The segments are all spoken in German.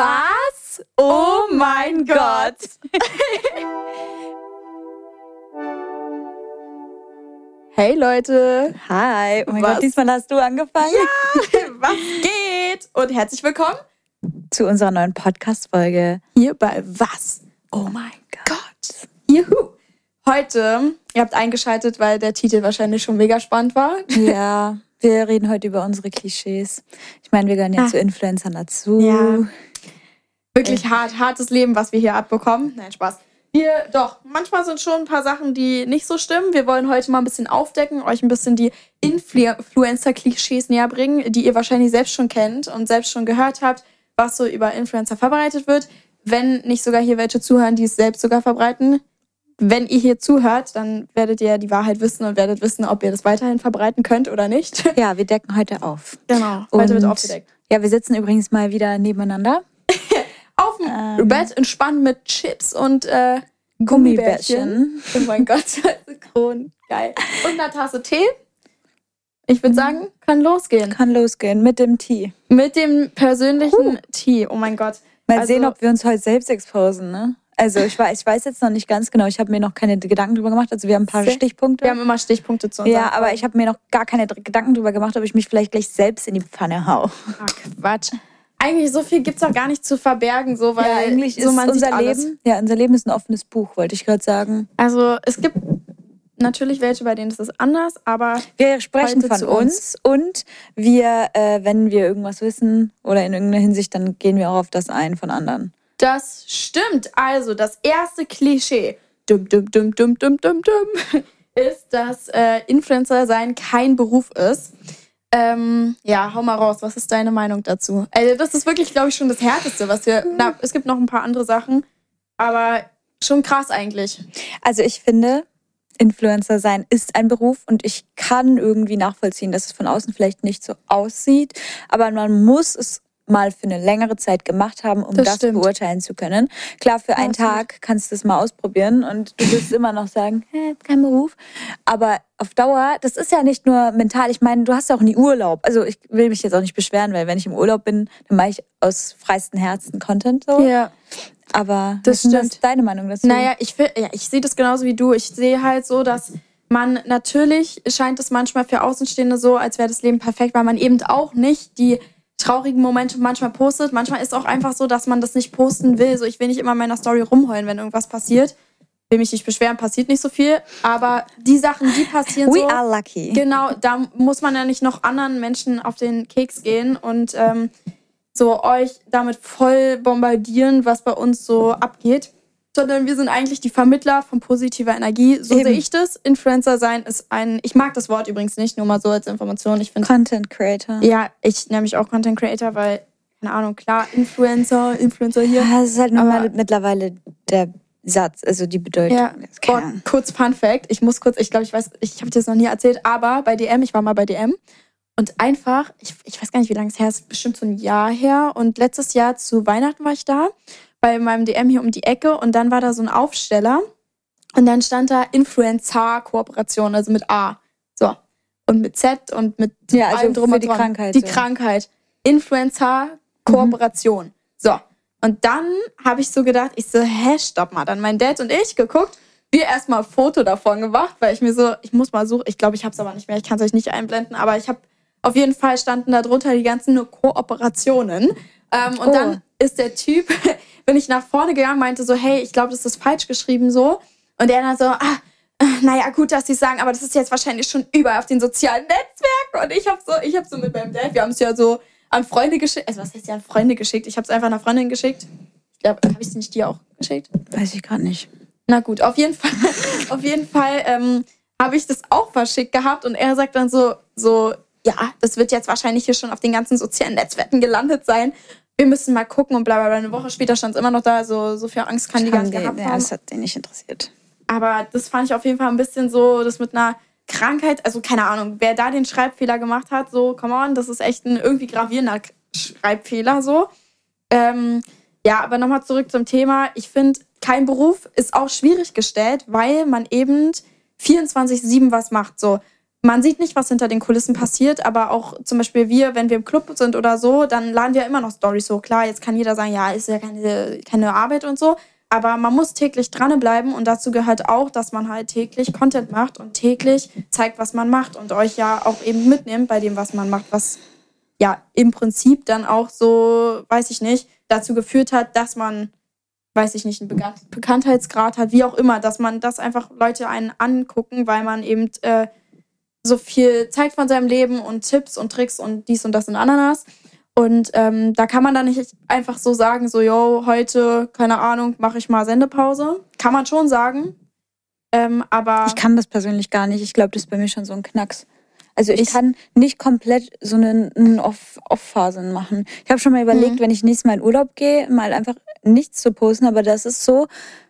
Was? Oh mein Gott. hey Leute. Hi. Oh mein Was? Gott, diesmal hast du angefangen. Ja, was geht? Und herzlich willkommen Zu unserer neuen Podcast-Folge. hier bei Was? Oh mein Gott. Juhu. Heute, ihr habt eingeschaltet, weil der Titel wahrscheinlich schon mega spannend war. Ja, wir reden heute über unsere Klischees. Ich meine, wir gehören ja Ah. zu Influencern dazu. Ja. Wirklich hart, hartes Leben, was wir hier abbekommen. Nein, Spaß. Wir, doch, manchmal sind schon ein paar Sachen, die nicht so stimmen. Wir wollen heute mal ein bisschen aufdecken, euch ein bisschen die Influencer-Klischees näher bringen, die ihr wahrscheinlich selbst schon kennt und selbst schon gehört habt, was so über Influencer verbreitet wird. Wenn nicht sogar hier welche zuhören, die es selbst sogar verbreiten. Wenn ihr hier zuhört, dann werdet ihr die Wahrheit wissen und werdet wissen, ob ihr das weiterhin verbreiten könnt oder nicht. Ja, wir decken heute auf. Genau, heute wird Und- aufgedeckt. Ja, wir sitzen übrigens mal wieder nebeneinander. Ähm. Bett entspannt mit Chips und äh, Gummibärchen. Gummibärchen. Oh mein Gott, synchron. Geil. Und einer Tasse Tee. Ich würde sagen, kann losgehen. Kann losgehen mit dem Tee. Mit dem persönlichen Tee. Oh mein Gott. Mal Also- sehen, ob wir uns heute selbst exposen, ne? Also ich weiß, ich weiß jetzt noch nicht ganz genau. Ich habe mir noch keine Gedanken drüber gemacht. Also wir haben ein paar Stichpunkte. Wir haben immer Stichpunkte zu uns. ja, aber ich habe mir noch gar keine Gedanken drüber gemacht, ob ich mich vielleicht gleich selbst in die Pfanne hau. Ach, Quatsch. Eigentlich so viel gibt es auch gar nicht zu verbergen, so, weil ja, eigentlich so ist unser. Leben, ja, unser Leben ist ein offenes Buch, wollte ich gerade sagen. Also es gibt natürlich welche, bei denen ist es anders, aber Wir sprechen von zu uns. und wir, äh, wenn wir irgendwas wissen oder in irgendeiner Hinsicht, dann gehen wir auch auf das ein von anderen. Das stimmt. Also, das erste Klischee dum, dum, dum, dum, dum, dum, dum, ist, dass äh, Influencer sein kein Beruf ist. Ähm, ja, hau mal raus. Was ist deine Meinung dazu? Also, das ist wirklich, glaube ich, schon das Härteste, was wir. Na, es gibt noch ein paar andere Sachen, aber schon krass eigentlich. Also ich finde, Influencer sein ist ein Beruf und ich kann irgendwie nachvollziehen, dass es von außen vielleicht nicht so aussieht, aber man muss es mal für eine längere Zeit gemacht haben, um Das das, beurteilen zu können. Klar, für einen Absolut. Tag kannst du es mal ausprobieren und du wirst immer noch sagen, hä, kein Beruf. Aber auf Dauer, das ist ja nicht nur mental. Ich meine, du hast ja auch nie Urlaub. Also ich will mich jetzt auch nicht beschweren, weil wenn ich im Urlaub bin, dann mache ich aus freistem Herzen Content so. Ja. Aber Das was ist stimmt. deine Meinung dazu? Naja, ich, will- ja, ich sehe das genauso wie du. Ich sehe halt so, dass man natürlich scheint es manchmal für Außenstehende so, als wäre das Leben perfekt, weil man eben auch nicht die traurigen Momente manchmal postet. Manchmal ist auch einfach so, dass man das nicht posten will. So, ich will nicht immer in meiner Story rumheulen, wenn irgendwas passiert. Will mich nicht beschweren, passiert nicht so viel. Aber die Sachen, die passieren We so. are lucky. Genau, da muss man ja nicht noch anderen Menschen auf den Keks gehen und ähm, so euch damit voll bombardieren, was bei uns so abgeht. Sondern wir sind eigentlich die Vermittler von positiver Energie. So Eben. sehe ich das. Influencer sein ist ein. Ich mag das Wort übrigens nicht, nur mal so als Information. Ich finde. Content Creator. Ja, ich nenne mich auch Content Creator, weil, keine Ahnung, klar, Influencer, Influencer hier. Ja, das ist halt Aber- mittlerweile der Satz, also die Bedeutung. Ja, Boah, kurz Fun Fact. Ich muss kurz, ich glaube, ich weiß, ich habe dir das noch nie erzählt, aber bei DM, ich war mal bei DM und einfach, ich, ich weiß gar nicht, wie lange es her ist, bestimmt so ein Jahr her. Und letztes Jahr zu Weihnachten war ich da, bei meinem DM hier um die Ecke und dann war da so ein Aufsteller und dann stand da Influencer-Kooperation, also mit A. So. Und mit Z und mit Ja, also allem drum für und die dran. Krankheit, Die ja. Krankheit. Influencer-Kooperation. So. Und dann habe ich so gedacht, ich so, hä, stopp mal. Dann mein Dad und ich geguckt, wir erstmal ein Foto davon gemacht, weil ich mir so, ich muss mal suchen, ich glaube, ich habe es aber nicht mehr, ich kann es euch nicht einblenden, aber ich habe auf jeden Fall standen da drunter die ganzen nur Kooperationen. Ähm, und Oh. dann ist der Typ, bin ich nach vorne gegangen, meinte so, hey, ich glaube, das ist falsch geschrieben so. Und er dann so, ah, naja, gut, dass sie sagen, aber das ist jetzt wahrscheinlich schon überall auf den sozialen Netzwerken. Und ich habe so, ich habe so mit meinem Dad, wir haben es ja so an Freunde geschickt. Also was heißt ja an Freunde geschickt? Ich habe es einfach einer Freundin geschickt. Ich glaube, habe ich es nicht dir auch geschickt? Weiß ich gerade nicht. Na gut, auf jeden Fall, auf jeden Fall ähm, habe ich das auch verschickt gehabt und er sagt dann so, so, ja, das wird jetzt wahrscheinlich hier schon auf den ganzen sozialen Netzwerken gelandet sein. Wir müssen mal gucken und bla bla bla. Eine Woche später stand es immer noch da, so, so viel Angst kann die gar nicht gehabt ja, haben. das hat den nicht interessiert. Aber das fand ich auf jeden Fall ein bisschen so, das mit einer Krankheit, also keine Ahnung, wer da den Schreibfehler gemacht hat, so, come on, das ist echt ein irgendwie gravierender Schreibfehler, so. Ähm, ja, aber nochmal zurück zum Thema. Ich finde, kein Beruf ist auch schwierig gestellt, weil man eben 24-7 was macht, so. Man sieht nicht, was hinter den Kulissen passiert, aber auch zum Beispiel wir, wenn wir im Club sind oder so, dann laden wir immer noch Stories so. Klar, jetzt kann jeder sagen, ja, ist ja keine, keine Arbeit und so, aber man muss täglich dranbleiben und dazu gehört auch, dass man halt täglich Content macht und täglich zeigt, was man macht und euch ja auch eben mitnimmt bei dem, was man macht, was ja im Prinzip dann auch so, weiß ich nicht, dazu geführt hat, dass man, weiß ich nicht, einen Bekanntheitsgrad hat, wie auch immer, dass man das einfach Leute einen angucken, weil man eben äh, so viel zeigt von seinem Leben und Tipps und Tricks und dies und das und Ananas. Und ähm, da kann man dann nicht einfach so sagen, so, yo, heute, keine Ahnung, mache ich mal Sendepause. Kann man schon sagen. Ähm, aber. Ich kann das persönlich gar nicht. Ich glaube, das ist bei mir schon so ein Knacks. Also ich, ich kann nicht komplett so eine, eine Off-Phasen machen. Ich habe schon mal überlegt, mhm. wenn ich nächstes Mal in Urlaub gehe, mal einfach nichts zu posten, aber das ist so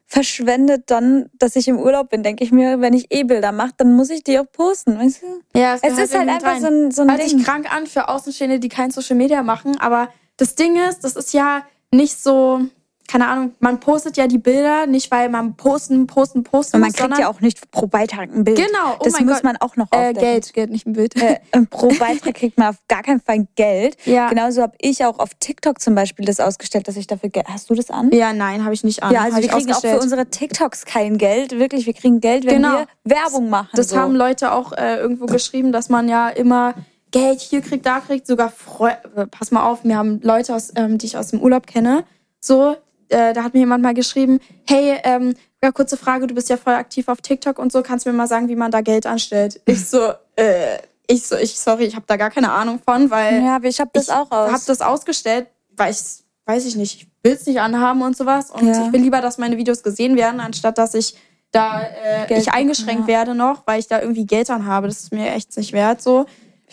verschwendet dann, dass ich im Urlaub bin, denke ich mir, wenn ich eh Bilder mache, dann muss ich die auch posten, weißt du? Ja, es, es ist halt einfach rein. so ein, so ein Hört Ding. sich krank an für Außenstehende, die kein Social Media machen, aber das Ding ist, das ist ja nicht so, keine Ahnung, man postet ja die Bilder nicht, weil man posten, posten, posten Und man muss, kriegt ja auch nicht pro Beitrag ein Bild. Genau, oh Das muss Gott. man auch noch äh, Geld, Geld, nicht ein Bild. Äh, pro Beitrag kriegt man auf gar keinen Fall Geld. Ja. Genauso habe ich auch auf TikTok zum Beispiel das ausgestellt, dass ich dafür Geld... Hast du das an? Ja, nein, habe ich nicht an. Ja, also wir kriegen auch für unsere TikToks kein Geld. Wirklich, wir kriegen Geld, wenn genau. wir Werbung machen. Das so. haben Leute auch äh, irgendwo geschrieben, dass man ja immer... Geld hier kriegt, da kriegt, sogar Freu äh, pass mal auf, wir haben Leute, aus, ähm, die ich aus dem Urlaub kenne, so, äh, da hat mir jemand mal geschrieben, hey, ähm, ja, kurze Frage, du bist ja voll aktiv auf TikTok und so, kannst du mir mal sagen, wie man da Geld anstellt? Ich so, äh, ich so, ich, sorry, ich habe da gar keine Ahnung von, weil ja, aber ich habe das ich auch aus. habe das ausgestellt, weil ich, weiß ich nicht, ich will es nicht anhaben und sowas und Ja. ich will lieber, dass meine Videos gesehen werden, anstatt dass ich da äh, Geld ich eingeschränkt ja. werde noch, weil ich da irgendwie Geld an habe. Das ist mir echt nicht wert so.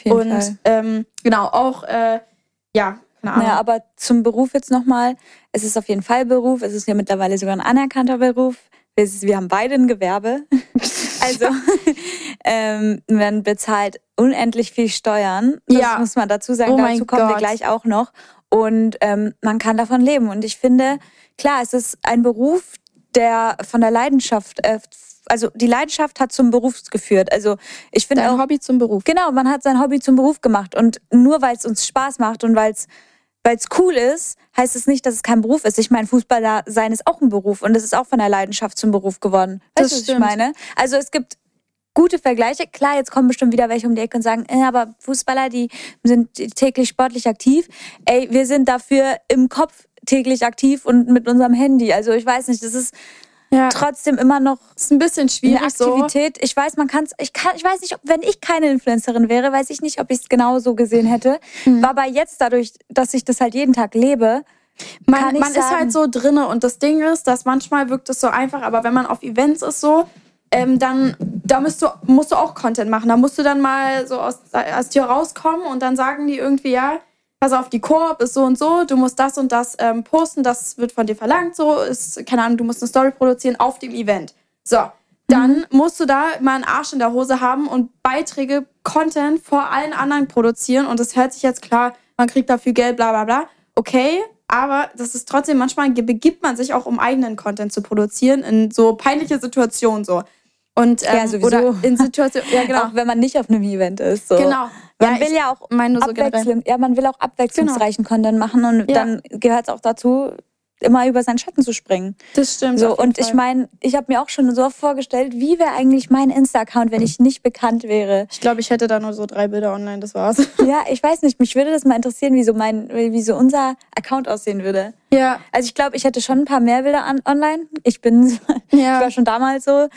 Und ähm, genau auch, äh, ja, keine Ahnung. Naja, aber zum Beruf jetzt nochmal. Es ist auf jeden Fall Beruf. Es ist ja mittlerweile sogar ein anerkannter Beruf. Wir, wir haben beide ein Gewerbe. Also ähm, man bezahlt unendlich viel Steuern. Das Ja. muss man dazu sagen. Oh dazu kommen wir Gott. gleich auch noch. Und ähm, man kann davon leben. Und ich finde, klar, es ist ein Beruf, der von der Leidenschaft, äh, also die Leidenschaft hat zum Beruf geführt. Also ich finde auch, Hobby zum Beruf. Genau, man hat sein Hobby zum Beruf gemacht. Und nur weil es uns Spaß macht und weil es weil es cool ist, heißt es nicht, dass es kein Beruf ist. Ich meine, Fußballer sein ist auch ein Beruf und es ist auch von der Leidenschaft zum Beruf geworden. Das Weißt du, was ich stimmt. meine? Also es gibt gute Vergleiche. Klar, jetzt kommen bestimmt wieder welche um die Ecke und sagen, äh, aber Fußballer, die sind täglich sportlich aktiv. Ey, wir sind dafür im Kopf täglich aktiv und mit unserem Handy. Also ich weiß nicht, das ist Ja, trotzdem immer noch ist ein bisschen eine schwierig so. Aktivität. Ich weiß, man kann es, ich kann, ich weiß nicht, ob, wenn ich keine Influencerin wäre, weiß ich nicht, ob ich es genau so gesehen hätte. Mhm. War aber jetzt dadurch, dass ich das halt jeden Tag lebe, Man, kann ich man ist halt so drinne und das Ding ist, dass manchmal wirkt es so einfach, aber wenn man auf Events ist so, ähm, dann da musst du, musst du auch Content machen. Da musst du dann mal so aus, aus dir rauskommen und dann sagen die irgendwie, ja, pass auf, die Koop ist so und so, du musst das und das ähm, posten, das wird von dir verlangt, so ist, keine Ahnung, du musst eine Story produzieren auf dem Event. So, dann musst du da mal einen Arsch in der Hose haben und Beiträge, Content vor allen anderen produzieren und das hört sich jetzt klar, man kriegt dafür Geld, bla bla bla. Okay, aber das ist trotzdem, manchmal begibt man sich auch, um eigenen Content zu produzieren, in so peinliche Situationen so. Und, ähm, Ja, sowieso. Oder in Situationen, ja genau. auch wenn man nicht auf einem Event ist. So. Genau. Man Ja, will ich ja auch meine so ja, man will auch abwechslungsreichen Content machen und Ja. dann gehört es auch dazu, immer über seinen Schatten zu springen. Das stimmt. So, und ich Fall. meine, ich habe mir auch schon so vorgestellt, wie wäre eigentlich mein Insta-Account, wenn ich nicht bekannt wäre. Ich glaube, ich hätte da nur so drei Bilder online, das war's. Ja, ich weiß nicht, mich würde das mal interessieren, wie so, mein, wie so unser Account aussehen würde. Ja. Also ich glaube, ich hätte schon ein paar mehr Bilder an, online. Ich bin, ich Ja. war schon damals so.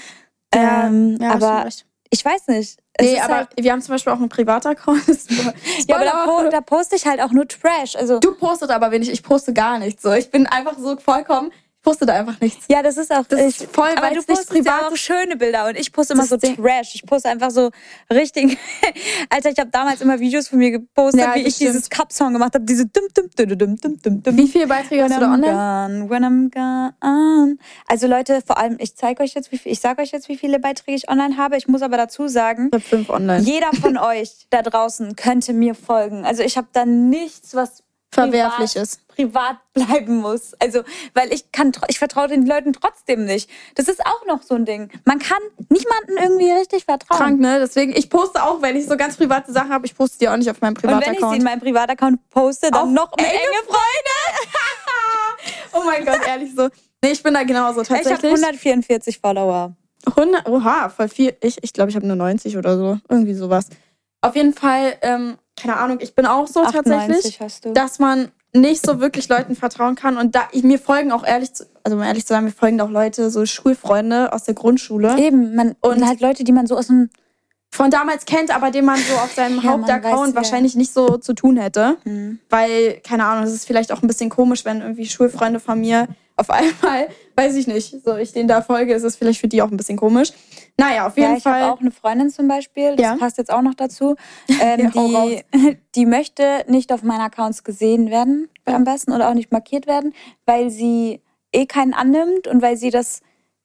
Ja, Ähm, ja, aber ich weiß nicht. Es Nee, aber halt, wir haben zum Beispiel auch einen Privataccount. Ja, aber da, po, da poste ich halt auch nur Trash. Also Du postest aber wenig, ich poste gar nichts. So. Ich bin einfach so vollkommen, poste da einfach nichts. Ja, das ist auch Das ist voll, aber weil du postest ja privat auch ist. schöne Bilder und ich poste immer so der- Trash. Ich poste einfach so richtig. Alter, ich habe damals immer Videos von mir gepostet, Ja, wie ich dieses stimmt. Cup-Song gemacht habe, diese dum dum dum dum dum dum dum. Wie viele Beiträge hast du da When online? gone, when I'm gone. Also Leute, vor allem, ich zeige euch jetzt, wie viel, ich sage euch jetzt, wie viele Beiträge ich online habe. Ich muss aber dazu sagen, Ich habe fünf online. jeder von euch da draußen könnte mir folgen. Also ich habe da nichts, was Verwerflich privat, ist. privat bleiben muss. Also, weil ich kann, ich vertraue den Leuten trotzdem nicht. Das ist auch noch so ein Ding. Man kann niemandem irgendwie richtig vertrauen. Krank, ne? Deswegen, ich poste auch, wenn ich so ganz private Sachen habe, ich poste die auch nicht auf meinem Und wenn ich sie Privataccount. in meinem Privataccount poste, dann Auf noch mit enge enge Freunde. oh mein Gott, ehrlich so. Nee, ich bin da genauso Ich habe tatsächlich. 144 Follower. 100, oha, voll viel. Ich ich, glaube, ich habe nur 90 oder so. Irgendwie sowas. Auf jeden Fall, ähm, keine Ahnung, ich bin auch so 98 tatsächlich, dass man nicht so wirklich Leuten vertrauen kann. Und da ich, mir folgen auch ehrlich, zu, also um ehrlich zu sein, mir folgen auch Leute, so Schulfreunde aus der Grundschule. Eben, man, und halt Leute, die man so aus dem Von damals kennt, aber den man so auf seinem Ja, Hauptaccount wahrscheinlich nicht so zu tun hätte. Hm. Weil, keine Ahnung, es ist vielleicht auch ein bisschen komisch, wenn irgendwie Schulfreunde von mir auf einmal, weiß ich nicht, so ich denen da folge, ist es vielleicht für die auch ein bisschen komisch. Naja, auf jeden Ja, ich Fall. habe auch eine Freundin zum Beispiel, das Ja. passt jetzt auch noch dazu. Ähm, Ja, die, die möchte nicht auf meinen Accounts gesehen werden, am besten, oder auch nicht markiert werden, weil sie eh keinen annimmt und weil sie das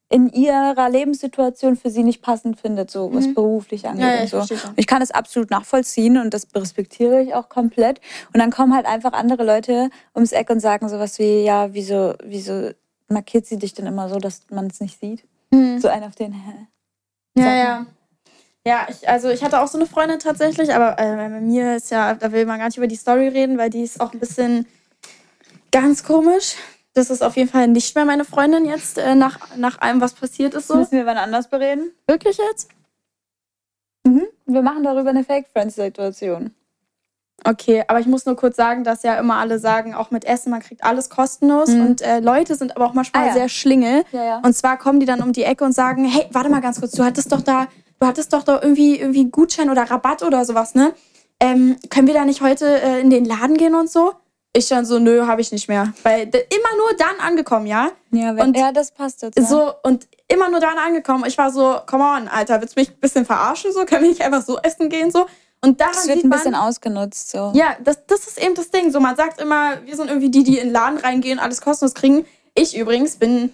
in ihrer Lebenssituation für sie nicht passend findet, so was beruflich angeht Mhm. Ja, ja, und ich so. Und ich kann das absolut nachvollziehen und das respektiere ich auch komplett. Und dann kommen halt einfach andere Leute ums Eck und sagen sowas wie, ja, wieso, wieso markiert sie dich denn immer so, dass man es nicht sieht? Hm. So ein auf den, hä? Ja, ja. Ja, ich, also ich hatte auch so eine Freundin tatsächlich, aber äh, bei mir ist ja, da will man gar nicht über die Story reden, weil die ist auch ein bisschen ganz komisch. Das ist auf jeden Fall nicht mehr meine Freundin jetzt, äh, nach, nach allem, was passiert ist so. Müssen wir wann anders bereden? Wirklich jetzt? Mhm. Wir machen darüber eine Fake-Friends-Situation. Okay, aber ich muss nur kurz sagen, dass ja immer alle sagen, auch mit Essen, man kriegt alles kostenlos. Mhm. Und äh, Leute sind aber auch manchmal Ah, ja. sehr schlingel. Ja, ja. Und zwar kommen die dann um die Ecke und sagen, hey, warte mal ganz kurz, du hattest doch da, du hattest doch da irgendwie, irgendwie einen Gutschein oder Rabatt oder sowas, ne? Ähm, können wir da nicht heute äh, in den Laden gehen und so? Ich dann so, nö, habe ich nicht mehr. Weil immer nur dann angekommen, ja? Ja, wenn, Und ja, das passt jetzt. Ja. So, und immer nur dann angekommen. Ich war so, come on, Alter, willst du mich ein bisschen verarschen? So, können wir nicht einfach so essen gehen? So. Und daran das wird sieht ein man, bisschen ausgenutzt. So. ja, das, das ist eben das Ding. So, man sagt immer, wir sind irgendwie die, die in den Laden reingehen, alles kostenlos kriegen. Ich übrigens bin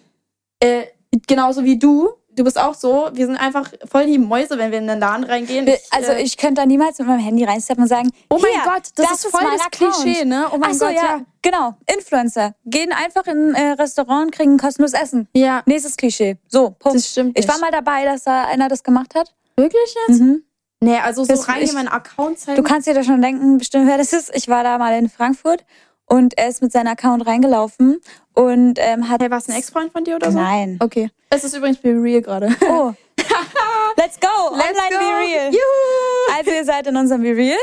äh, genauso wie du. Du bist auch so. Wir sind einfach voll die Mäuse, wenn wir in den Laden reingehen. Wir- Also äh, ich könnte da niemals mit meinem Handy reinsteppen und sagen, Oh mein Gott, das ist voll mein das Account. Klischee, ne? Oh mein Ach so, Gott, ja. ja. Genau, Influencer. Gehen einfach in ein äh, Restaurant, kriegen kostenlos Essen. ja, Nächstes Klischee. So, Punkt. das stimmt. ich war nicht. mal dabei, dass da einer das gemacht hat. wirklich jetzt? Mhm. Nee, also so rein ich- in meinen Account zeigen. Du kannst dir da schon denken, bestimmt, wer das ist. Ich war da mal in Frankfurt und er ist mit seinem Account reingelaufen und ähm, hat... Hey, war es ein Ex-Freund von dir oder so? Nein. Okay. Es ist übrigens Be Real gerade. Oh. Let's go. Online go. Be Real. Juhu! Also ihr seid in unserem Be Real.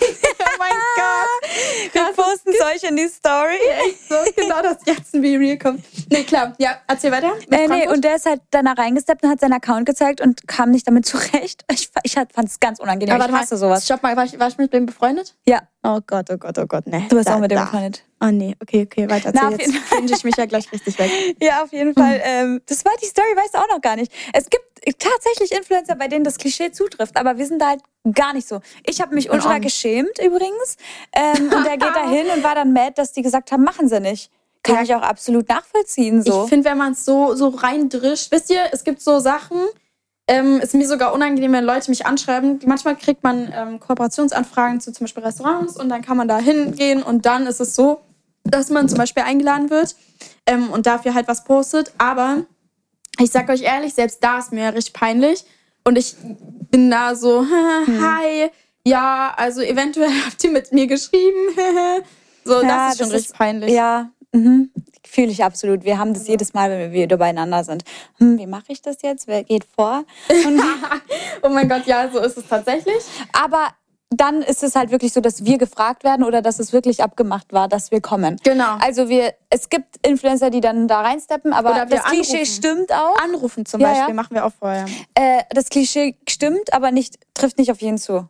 Oh mein Gott. Wir posten es euch in die Story. Echt so, genau, dass jetzt ein Be Real kommt. Nee, klar. Ja, erzähl weiter. Äh, nee, und der ist halt danach reingesteppt und hat seinen Account gezeigt und kam nicht damit zurecht. Ich, ich fand es ganz unangenehm. Aber ich hasse sowas. Stopp mal, war ich, war ich mit dem befreundet? Ja, Oh Gott, oh Gott, oh Gott, nee. du bist Da- auch mit dem da. befreundet. Oh nee, okay, okay, weiter. Na, jetzt jeden Fall. cringe ich mich ja gleich richtig weg. Ja, auf jeden Fall. Ähm, das war die Story, weißt du auch noch gar nicht. Es gibt tatsächlich Influencer, bei denen das Klischee zutrifft, aber wir sind da halt gar nicht so. Ich habe mich ultra geschämt übrigens. Ähm, und er geht da hin und war dann mad, dass die gesagt haben, machen sie nicht. Kann Ja. ich auch absolut nachvollziehen. So. Ich finde, wenn man es so, so reindrischt, wisst ihr, es gibt so Sachen, ähm, ist mir sogar unangenehm, wenn Leute mich anschreiben. Manchmal kriegt man ähm, Kooperationsanfragen zu zum Beispiel Restaurants und dann kann man da hingehen und dann ist es so, dass man zum Beispiel eingeladen wird ähm, und dafür halt was postet. Aber ich sag euch ehrlich, selbst da ist mir richtig peinlich und ich bin da so, hi, ja, also eventuell habt ihr mit mir geschrieben. so, Ja, das ist schon das richtig ist- peinlich. Ja, mhm. fühle ich absolut. Wir haben das jedes Mal, wenn wir wieder beieinander sind. Hm, wie mache ich das jetzt? Wer geht vor? Oh mein Gott, ja, so ist es tatsächlich. aber dann ist es halt wirklich so, dass wir gefragt werden oder dass es wirklich abgemacht war, dass wir kommen. Genau. Also wir, es gibt Influencer, die dann da reinsteppen, aber Oder das Klischee anrufen. stimmt auch. Anrufen zum Ja, Beispiel ja. machen wir auch vorher. Äh, das Klischee stimmt, aber nicht, trifft nicht auf jeden zu,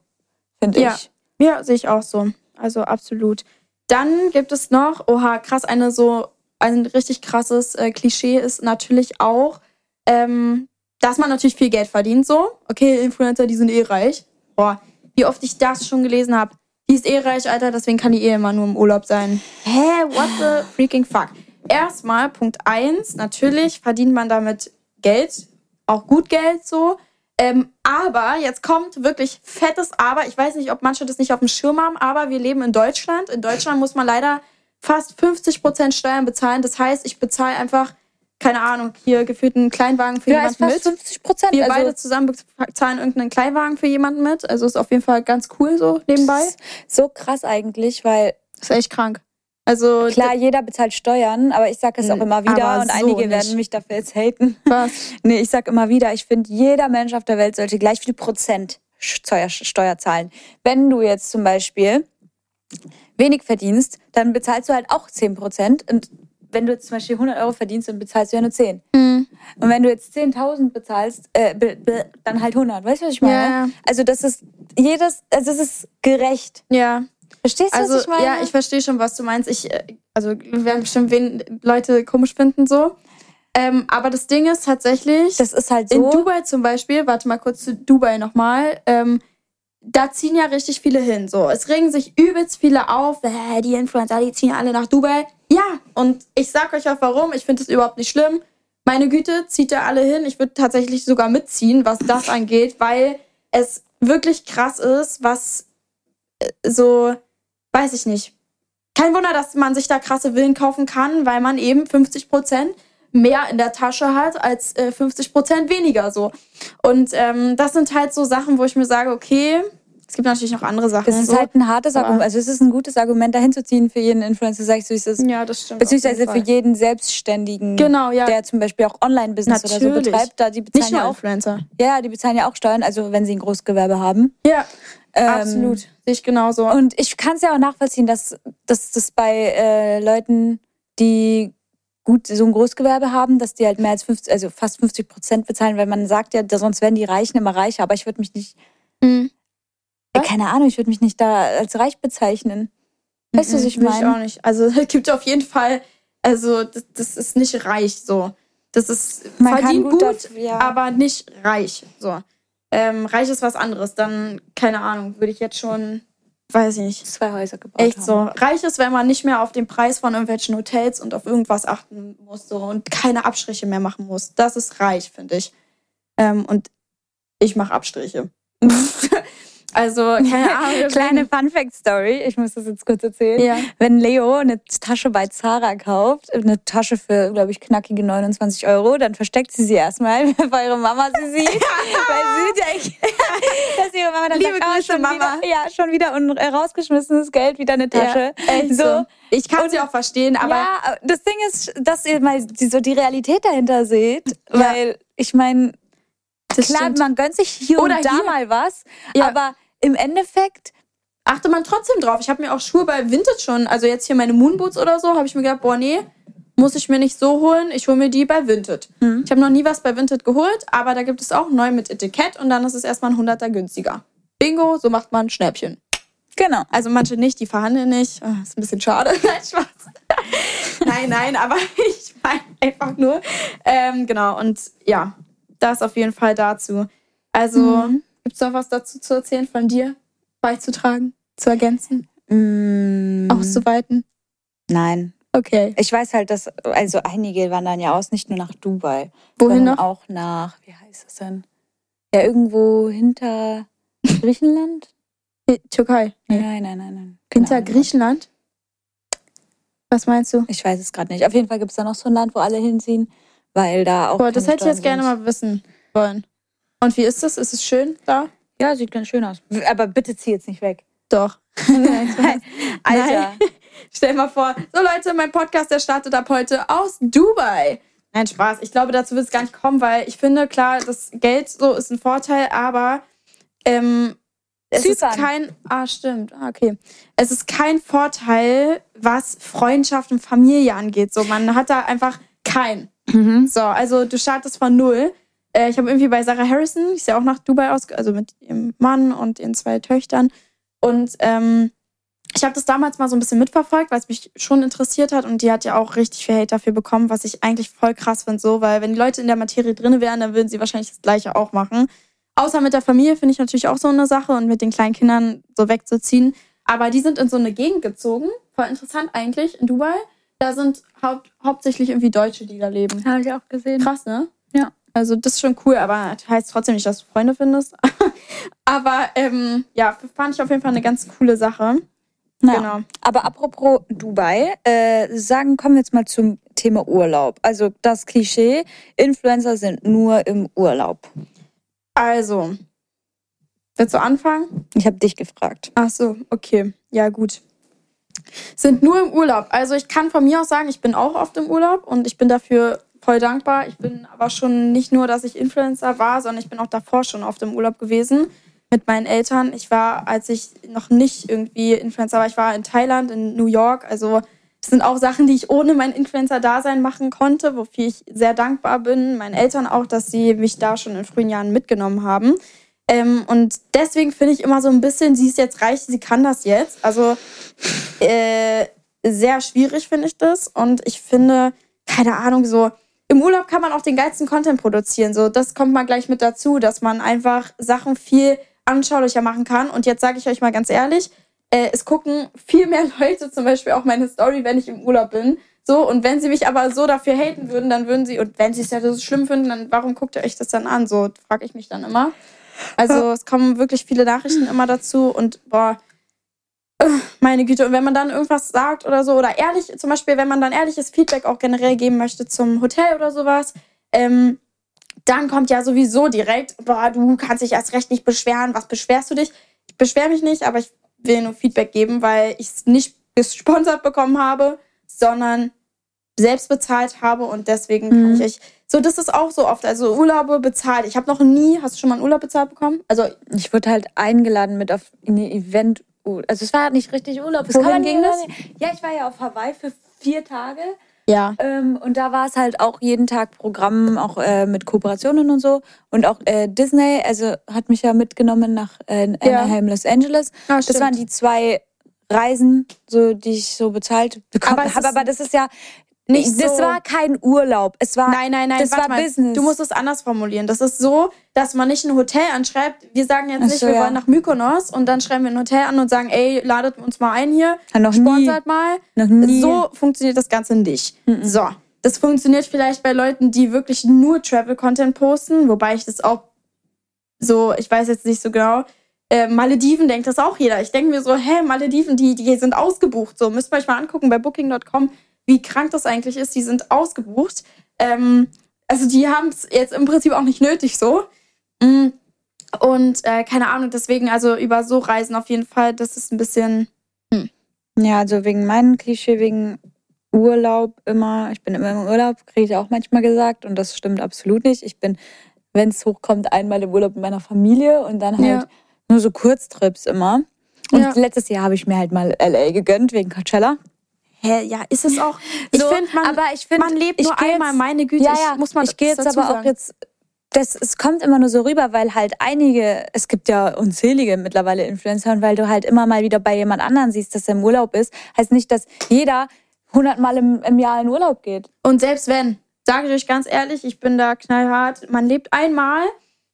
finde Ja. ich. Ja, sehe ich auch so. Also absolut. Dann gibt es noch, oha, krass, eine so ein richtig krasses äh, Klischee ist natürlich auch, ähm, dass man natürlich viel Geld verdient. So, okay, Influencer, die sind eh reich. Boah, wie oft ich das schon gelesen habe. Die ist eh reich, Alter, deswegen kann die eh immer nur im Urlaub sein. Hä, what the freaking fuck? Erstmal, Punkt eins, natürlich verdient man damit Geld, auch gut Geld so. Ähm, aber jetzt kommt wirklich fettes Aber. Ich weiß nicht, ob manche das nicht auf dem Schirm haben, aber wir leben in Deutschland. In Deutschland muss man leider fast 50% Steuern bezahlen. Das heißt, ich bezahle einfach, keine Ahnung, hier gefühlt einen Kleinwagen für Ja, jemanden mit. fast 50 Prozent. Wir also, beide zusammen bezahlen irgendeinen Kleinwagen für jemanden mit. Also ist auf jeden Fall ganz cool so nebenbei. so krass eigentlich, weil Das ist echt krank. Also klar, jeder bezahlt Steuern, aber ich sage es auch Mm, immer wieder und so einige nicht. werden mich dafür jetzt haten. was? Nee, ich sag immer wieder, ich finde, jeder Mensch auf der Welt sollte gleich viel Prozent Steuer, Steuer zahlen. Wenn du jetzt zum Beispiel wenig verdienst, dann bezahlst du halt auch 10 Prozent. Und wenn du jetzt zum Beispiel 100 Euro verdienst, dann bezahlst du ja nur 10. Mhm. Und wenn du jetzt 10.000 bezahlst, äh, dann halt 100. Weißt du, was ich meine? Ja. Also das ist jedes, also es ist gerecht. Ja. Verstehst du, Also, was ich meine? ja, ich verstehe schon, was du meinst. Ich, äh, also, wir werden bestimmt wen Leute komisch finden, so. Ähm, aber das Ding ist tatsächlich, das ist halt in so. Dubai zum Beispiel, warte mal kurz zu Dubai nochmal, ähm, da ziehen ja richtig viele hin. So, es regen sich übelst viele auf, äh, die Influencer, die ziehen alle nach Dubai. Ja, und ich sag euch auch warum. Ich finde es überhaupt nicht schlimm. Meine Güte, zieht da alle hin. Ich würde tatsächlich sogar mitziehen, was das angeht, weil es wirklich krass ist, was äh, so, weiß ich nicht. Kein Wunder, dass man sich da krasse Villen kaufen kann, weil man eben 50 Prozent mehr in der Tasche hat als äh, 50 Prozent weniger so. Und ähm, das sind halt so Sachen, wo ich mir sage, okay, es gibt natürlich noch andere Sachen. Das ist so. halt ein hartes Argument. Also es ist ein gutes Argument, dahin zu ziehen für jeden Influencer, sag ich so, es ist. ja, das stimmt. Beziehungsweise für jeden Selbstständigen, Genau, ja. der zum Beispiel auch Online-Business oder so betreibt, da die Nicht bezahlen nur ja auch, Influencer. ja, die bezahlen ja auch Steuern, also wenn sie ein Großgewerbe haben. Ja, Ähm, absolut. Sehe ich genauso. Und ich kann es ja auch nachvollziehen, dass, dass das bei äh, Leuten, die gut so ein Großgewerbe haben, dass die halt mehr als 50, also fast 50 Prozent bezahlen, weil man sagt ja, sonst werden die Reichen immer reicher, aber ich würde mich nicht, Mhm. Äh, keine Ahnung, ich würde mich nicht da als reich bezeichnen. Weißt du, was ich Will Ich meine? auch nicht. Also es gibt auf jeden Fall, also das, das ist nicht reich so. Das ist Man verdient gut gut, dafür- ja. aber nicht reich. So. Ähm, reich ist was anderes. Dann, keine Ahnung, würde ich jetzt schon, weiß ich nicht. Zwei Häuser gebaut Echt haben. so. Reich ist, wenn man nicht mehr auf den Preis von irgendwelchen Hotels und auf irgendwas achten muss so, und keine Abstriche mehr machen muss. Das ist reich, finde ich. Ähm, und ich mache Abstriche. also, keine Ahnung. Kleine Fun-Fact-Story, ich muss das jetzt kurz erzählen. Ja. Wenn Leo eine Tasche bei Zara kauft, eine Tasche für, glaube ich, knackige 29 Euro, dann versteckt sie sie erstmal, bevor ihre Mama sie sieht. weil sie denkt, dass ihre Mama dann Liebe sagt, oh, Grüße, schon Mama. Wieder, ja, schon wieder un rausgeschmissenes Geld, wieder eine Tasche. Ja, echt so. so. Ich kann sie auch verstehen, aber ja, das Ding ist, dass ihr mal die, so die Realität dahinter seht, Ja. weil ich meine, klar, stimmt. man gönnt sich hier Oder und da hier. mal was, Ja. aber im Endeffekt achte man trotzdem drauf. Ich habe mir auch Schuhe bei Vintage schon, also jetzt hier meine Moonboots oder so, habe ich mir gedacht, boah, nee, muss ich mir nicht so holen. Ich hole mir die bei Vinted. Ich habe noch nie was bei Vinted geholt, aber da gibt es auch neu mit Etikett und dann ist es erstmal ein 100er günstiger. Bingo, so macht man Schnäppchen. Genau. Also manche nicht, die verhandeln nicht. Ah, ist ein bisschen schade. Nein, Spaß. nein, nein, aber ich meine einfach nur. Ähm, genau, und ja, das auf jeden Fall dazu. Also, Mhm. Gibt's noch was dazu zu erzählen von dir? Beizutragen, zu ergänzen, Mm, auszuweiten? Nein. Okay. Ich weiß halt, dass, also einige wandern ja aus, nicht nur nach Dubai. Wohin noch? auch nach, wie heißt es denn? Ja, irgendwo hinter Griechenland? Türkei. Nee. Nein, nein, nein, nein. Hinter Ahnung. Griechenland? Was meinst du? Ich weiß es gerade nicht. Auf jeden Fall gibt es da noch so ein Land, wo alle hinziehen, weil da auch. Boah, das hätte ich jetzt Steuern gerne sind. mal wissen wollen. Und wie ist es? Ist es schön da? Ja, sieht ganz schön aus. Aber bitte zieh jetzt nicht weg. Doch. Alter. Stell mal vor, so Leute, mein Podcast, der startet ab heute aus Dubai. Nein, Spaß. Ich glaube, dazu wird es gar nicht kommen, weil ich finde, klar, das Geld so ist ein Vorteil, aber ähm, es Zypern. ist kein. Ah, stimmt. Ah, okay. Es ist kein Vorteil, was Freundschaft und Familie angeht. So, man hat da einfach keinen. Mhm. So, also du startest von null. Äh, ich habe irgendwie bei Sarah Harrison, die ist ja auch nach Dubai aus, also mit ihrem Mann und ihren zwei Töchtern. Und ähm, ich habe das damals mal so ein bisschen mitverfolgt, weil es mich schon interessiert hat und die hat ja auch richtig viel Hate dafür bekommen, was ich eigentlich voll krass finde, so, weil wenn die Leute in der Materie drin wären, dann würden sie wahrscheinlich das Gleiche auch machen. Außer mit der Familie finde ich natürlich auch so eine Sache und mit den kleinen Kindern so wegzuziehen. Aber die sind in so eine Gegend gezogen, voll interessant eigentlich, in Dubai. Da sind haupt, hauptsächlich irgendwie Deutsche, die da leben. Habe ich auch gesehen. Krass, ne? Also das ist schon cool, aber das heißt trotzdem nicht, dass du Freunde findest. aber ähm, ja, fand ich auf jeden Fall eine ganz coole Sache. Ja. Genau. Aber apropos Dubai, äh, sagen, kommen wir jetzt mal zum Thema Urlaub. Also das Klischee, Influencer sind nur im Urlaub. Also, willst du anfangen? Ich habe dich gefragt. Ach so, okay. Ja, gut. Sind nur im Urlaub. Also ich kann von mir aus sagen, ich bin auch oft im Urlaub und ich bin dafür voll dankbar. Ich bin aber schon nicht nur, dass ich Influencer war, sondern ich bin auch davor schon oft im Urlaub gewesen mit meinen Eltern. Ich war, als ich noch nicht irgendwie Influencer war, ich war in Thailand, in New York. Also das sind auch Sachen, die ich ohne mein Influencer-Dasein machen konnte, wofür ich sehr dankbar bin. Meinen Eltern auch, dass sie mich da schon in frühen Jahren mitgenommen haben. Ähm, und deswegen finde ich immer so ein bisschen, sie ist jetzt reich, sie kann das jetzt. Also äh, sehr schwierig finde ich das. Und ich finde, keine Ahnung, so im Urlaub kann man auch den geilsten Content produzieren. So, das kommt mal gleich mit dazu, dass man einfach Sachen viel anschaulicher machen kann. Und jetzt sage ich euch mal ganz ehrlich, äh, es gucken viel mehr Leute zum Beispiel auch meine Story, wenn ich im Urlaub bin. So, und wenn sie mich aber so dafür haten würden, dann würden sie, und wenn sie es ja so schlimm finden, dann warum guckt ihr euch das dann an? So frage ich mich dann immer. Also es kommen wirklich viele Nachrichten immer dazu und boah, meine Güte. Und wenn man dann irgendwas sagt oder so, oder ehrlich, zum Beispiel, wenn man dann ehrliches Feedback auch generell geben möchte zum Hotel oder sowas, ähm, dann kommt ja sowieso direkt, boah, du kannst dich erst recht nicht beschweren. Was beschwerst du dich? Ich beschwere mich nicht, aber ich will nur Feedback geben, weil ich es nicht gesponsert bekommen habe, sondern selbst bezahlt habe und deswegen kann Mhm. ich euch. So, das ist auch so oft. Also Urlaube bezahlt. Ich habe noch nie, hast du schon mal einen Urlaub bezahlt bekommen? Also Ich wurde halt eingeladen mit auf ein Event. Also es war nicht richtig Urlaub. Es Wohin kann man ging das? Ja, ich war ja auf Hawaii für vier Tage. ja. Ähm, und da war es halt auch jeden Tag Programm, auch äh, mit Kooperationen und so. Und auch äh, Disney, also hat mich ja mitgenommen nach äh, Ja. Anaheim, Los Angeles. Ah, das waren die zwei Reisen, so die ich so bezahlt bekommen habe. Aber das ist ja nicht Das so- war kein Urlaub. Es war Nein, nein, nein, Das war mal. Business. Du musst es anders formulieren. Das ist so, dass man nicht ein Hotel anschreibt. Wir sagen jetzt Ach nicht, so, wir ja. wollen nach Mykonos und dann schreiben wir ein Hotel an und sagen, ey, ladet uns mal ein hier, Ja, noch nie. sponsert mal. Noch nie. So funktioniert das Ganze nicht. So, das funktioniert vielleicht bei Leuten, die wirklich nur Travel-Content posten, wobei ich das auch so, ich weiß jetzt nicht so genau. Äh, Malediven denkt das auch jeder. Ich denke mir so, hä, Malediven, die, die sind ausgebucht. So, müsst ihr euch mal angucken bei Booking.com, wie krank das eigentlich ist. Die sind ausgebucht. Ähm, also die haben es jetzt im Prinzip auch nicht nötig so. Mm. Und äh, keine Ahnung, deswegen, also über so Reisen auf jeden Fall, das ist ein bisschen. Ja, also wegen meinem Klischee, wegen Urlaub immer. Ich bin immer im Urlaub, kriege ich auch manchmal gesagt. Und das stimmt absolut nicht. Ich bin, wenn es hochkommt, einmal im Urlaub mit meiner Familie und dann halt Ja. nur so Kurztrips immer. Und Ja. letztes Jahr habe ich mir halt mal LA gegönnt wegen Coachella. Hä, ja, ist es auch. Ich So, finde, man, aber ich find, man lebt nur einmal, jetzt- meine Güte. Ja, ja, ich muss mal ich gehe jetzt aber auch sagen. jetzt. Das, es kommt immer nur so rüber, weil halt einige, es gibt ja unzählige mittlerweile Influencer und weil du halt immer mal wieder bei jemand anderen siehst, dass er im Urlaub ist, heißt nicht, dass jeder hundertmal im, im Jahr in Urlaub geht. Und selbst wenn, sage ich euch ganz ehrlich, ich bin da knallhart, man lebt einmal.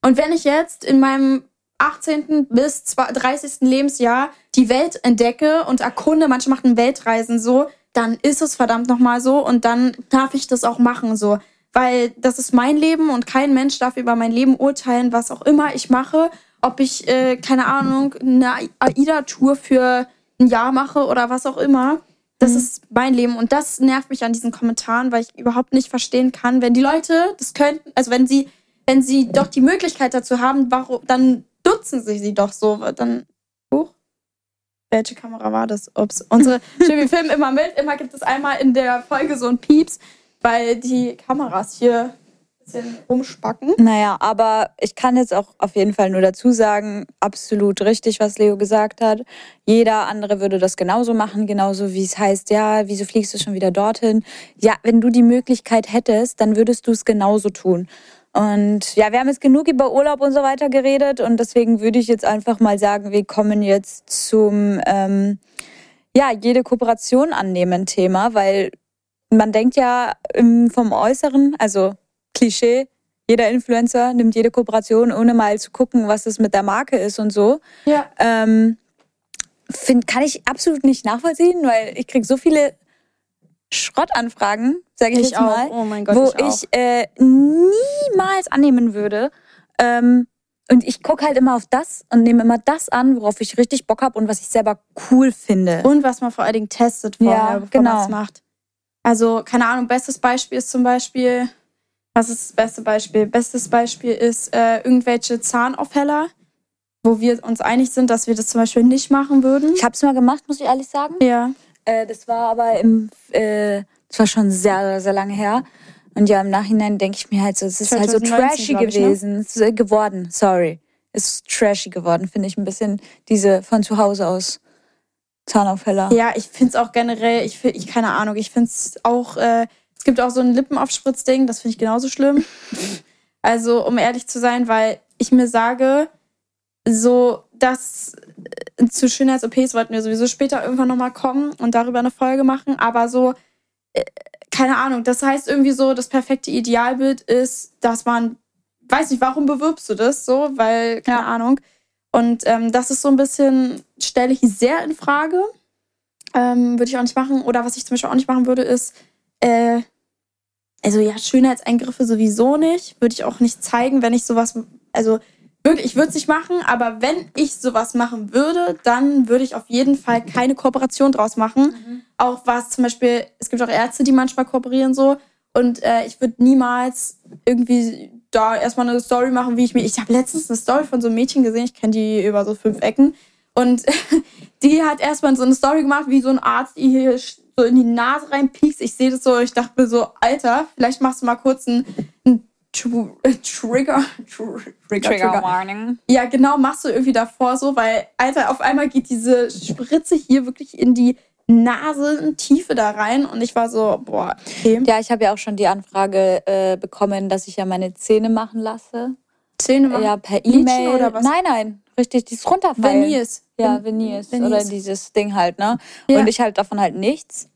Und wenn ich jetzt in meinem 18. bis 30. Lebensjahr die Welt entdecke und erkunde, manche machen Weltreisen so, dann ist es verdammt nochmal so und dann darf ich das auch machen so. Weil das ist mein Leben und kein Mensch darf über mein Leben urteilen, was auch immer ich mache. Ob ich, äh, keine Ahnung, eine AIDA-Tour für ein Jahr mache oder was auch immer. Das ist mein Leben und das nervt mich an diesen Kommentaren, weil ich überhaupt nicht verstehen kann, wenn die Leute das könnten, also wenn sie, wenn sie doch die Möglichkeit dazu haben, warum, dann dutzen sie sie doch so, dann hoch. Welche Kamera war das? Ups. Unsere, schön, wir filmen immer mit, immer gibt es einmal in der Folge so ein Pieps, weil die Kameras hier rumspacken. Naja, aber ich kann jetzt auch auf jeden Fall nur dazu sagen, absolut richtig, was Leo gesagt hat. Jeder andere würde das genauso machen, genauso wie es heißt, ja, wieso fliegst du schon wieder dorthin? Ja, wenn du die Möglichkeit hättest, dann würdest du es genauso tun. Und ja, wir haben jetzt genug über Urlaub und so weiter geredet und deswegen würde ich jetzt einfach mal sagen, wir kommen jetzt zum ähm, ja, jede Kooperation annehmen Thema, weil man denkt ja ähm, vom Äußeren, also Klischee, jeder Influencer nimmt jede Kooperation, ohne mal zu gucken, was es mit der Marke ist und so. Ja. Ähm, find, kann ich absolut nicht nachvollziehen, weil ich kriege so viele Schrottanfragen, sage ich, Ich jetzt auch. mal, Oh mein Gott, wo ich ich äh, niemals annehmen würde. Ähm, und ich gucke halt immer auf das und nehme immer das an, worauf ich richtig Bock habe und was ich selber cool finde. Und was man vor allen Dingen testet vorher, Ja, bevor genau. man es macht. Also, keine Ahnung, bestes Beispiel ist zum Beispiel, was ist das beste Beispiel? Bestes Beispiel ist äh, irgendwelche Zahnaufheller, wo wir uns einig sind, dass wir das zum Beispiel nicht machen würden. Ich habe es mal gemacht, muss ich ehrlich sagen. Ja. Äh, das war aber im, äh, das war schon sehr, sehr lange her. Und ja, im Nachhinein denke ich mir halt so, es ist halt so 2019, trashy ich, ne? gewesen. Es ist, äh, geworden, sorry. Es ist trashy geworden, finde ich ein bisschen diese von zu Hause aus Zahnaufheller. Ja, ich finde es auch generell, ich, find- ich keine Ahnung, ich finde es auch, äh, es gibt auch so ein Lippenaufspritzding, das finde ich genauso schlimm. Also, um ehrlich zu sein, weil ich mir sage, so, dass äh, zu Schönheits-OPs wollten wir sowieso später irgendwann nochmal kommen und darüber eine Folge machen, aber so, äh, keine Ahnung, das heißt irgendwie so, das perfekte Idealbild ist, dass man, weiß nicht, warum bewirbst du das so, weil, keine Ja. Ahnung. Und ähm, das ist so ein bisschen, stelle ich sehr in Frage. Ähm, würde ich auch nicht machen. Oder was ich zum Beispiel auch nicht machen würde, ist, äh, also ja, Schönheitseingriffe sowieso nicht. Würde ich auch nicht zeigen, wenn ich sowas, also wirklich, ich würde es nicht machen, aber wenn ich sowas machen würde, dann würde ich auf jeden Fall keine Kooperation draus machen. Auch was zum Beispiel, es gibt auch Ärzte, die manchmal kooperieren so. Und äh, ich würde niemals irgendwie da erstmal eine Story machen, wie ich mir. Ich habe letztens eine Story von so einem Mädchen gesehen, ich kenne die über so fünf Ecken. Und die hat erstmal so eine Story gemacht, wie so ein Arzt ihr hier so in die Nase reinpiekst. Ich sehe das so, ich dachte mir so, Alter, vielleicht machst du mal kurz einen, einen Tr äh, Trigger, Tr Trigger, Trigger. Warning. Ja, genau, machst du irgendwie davor so, weil, Alter, auf einmal geht diese Spritze hier wirklich in die Nasentiefe da rein und ich war so, boah, okay. Ja, ich habe ja auch schon die Anfrage äh, bekommen, dass ich ja meine Zähne machen lasse. Zähne machen. Ja, per E-Mail. oder was? Nein, nein, richtig, dieses runterfallen. Veneers. Ja, Veneers. Veneers. Oder dieses Ding halt, ne? Ja. Und ich halt davon halt nichts.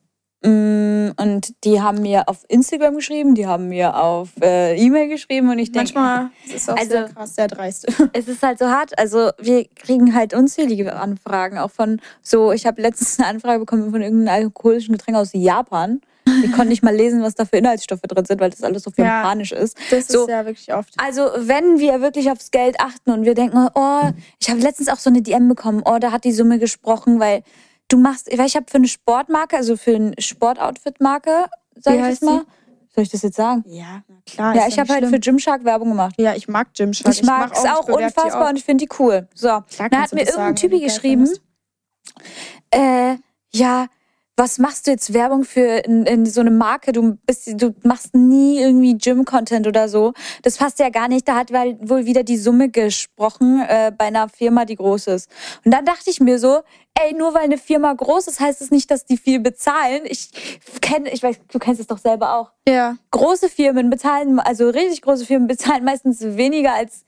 Mm, Und die haben mir auf Instagram geschrieben, die haben mir auf äh, E-Mail geschrieben und ich denke, Manchmal ist es auch Also- sehr krass, sehr dreist. es ist halt so hart. Also wir kriegen halt unzählige Anfragen, auch von so, ich habe letztens eine Anfrage bekommen von irgendeinem alkoholischen Getränk aus Japan. Ich konnte nicht mal lesen, was da für Inhaltsstoffe drin sind, weil das alles so Ja. japanisch ist. Das So. ist ja wirklich oft. Also, wenn wir wirklich aufs Geld achten und wir denken, oh, ich habe letztens auch so eine DM bekommen, oh, da hat die Summe gesprochen, weil du machst, weil ich habe für eine Sportmarke, also für eine Sportoutfit-Marke, sag Wie ich heißt mal. Soll ich das jetzt sagen? Ja, klar. ja, ich habe halt für. Gymshark Werbung gemacht. Ja, ich mag Gymshark. Ich mag es auch, unfassbar und ich finde die cool. So, Klar dann hat mir irgendein Typi geschrieben, äh, ja, was machst du jetzt Werbung für in, in so eine Marke? Du bist, du machst nie irgendwie Gym-Content oder so. Das passt ja gar nicht. Da hat wohl wieder die Summe gesprochen äh, bei einer Firma, die groß ist. Und dann dachte ich mir so, ey, nur weil eine Firma groß ist, heißt es nicht, dass die viel bezahlen. Ich kenne, ich weiß, du kennst es doch selber auch. Ja. Große Firmen bezahlen, also richtig große Firmen bezahlen meistens weniger als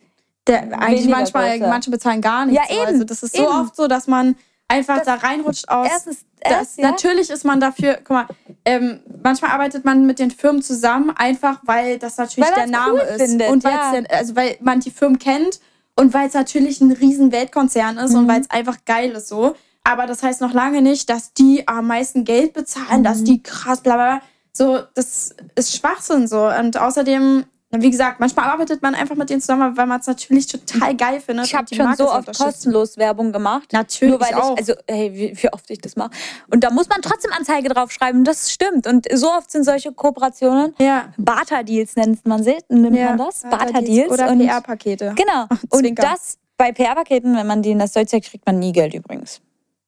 Der, eigentlich manchmal, große. manche bezahlen gar nichts. Ja, so. eben, Also das ist so eben. oft so, dass man einfach Das- da reinrutscht aus. Erstens, das, erst, ja. Natürlich ist man dafür, guck mal, ähm, manchmal arbeitet man mit den Firmen zusammen, einfach weil das natürlich Weil der Name cool ist. findet, und weil ja. also weil man die Firmen kennt und weil es natürlich ein riesen Weltkonzern ist Mhm. und weil es einfach geil ist so. Aber das heißt noch lange nicht, dass die am meisten Geld bezahlen, dass Mhm. die krass bla bla bla. So, das ist Schwachsinn so. Und außerdem, wie gesagt, manchmal arbeitet man einfach mit denen zusammen, weil man es natürlich total geil findet. Ich habe schon Marke so oft kostenlos Werbung gemacht. Natürlich Nur weil auch. ich, also, hey, wie, wie oft ich das mache. Und da muss man trotzdem Anzeige draufschreiben. Das stimmt. Und so oft sind solche Kooperationen. Ja. Barter-Deals nennt man sie, nimmt man das? Barter-Deals. Oder PR-Pakete. Genau. Und das bei PR-Paketen, wenn man die in das Zeug zeigt, kriegt man nie Geld übrigens.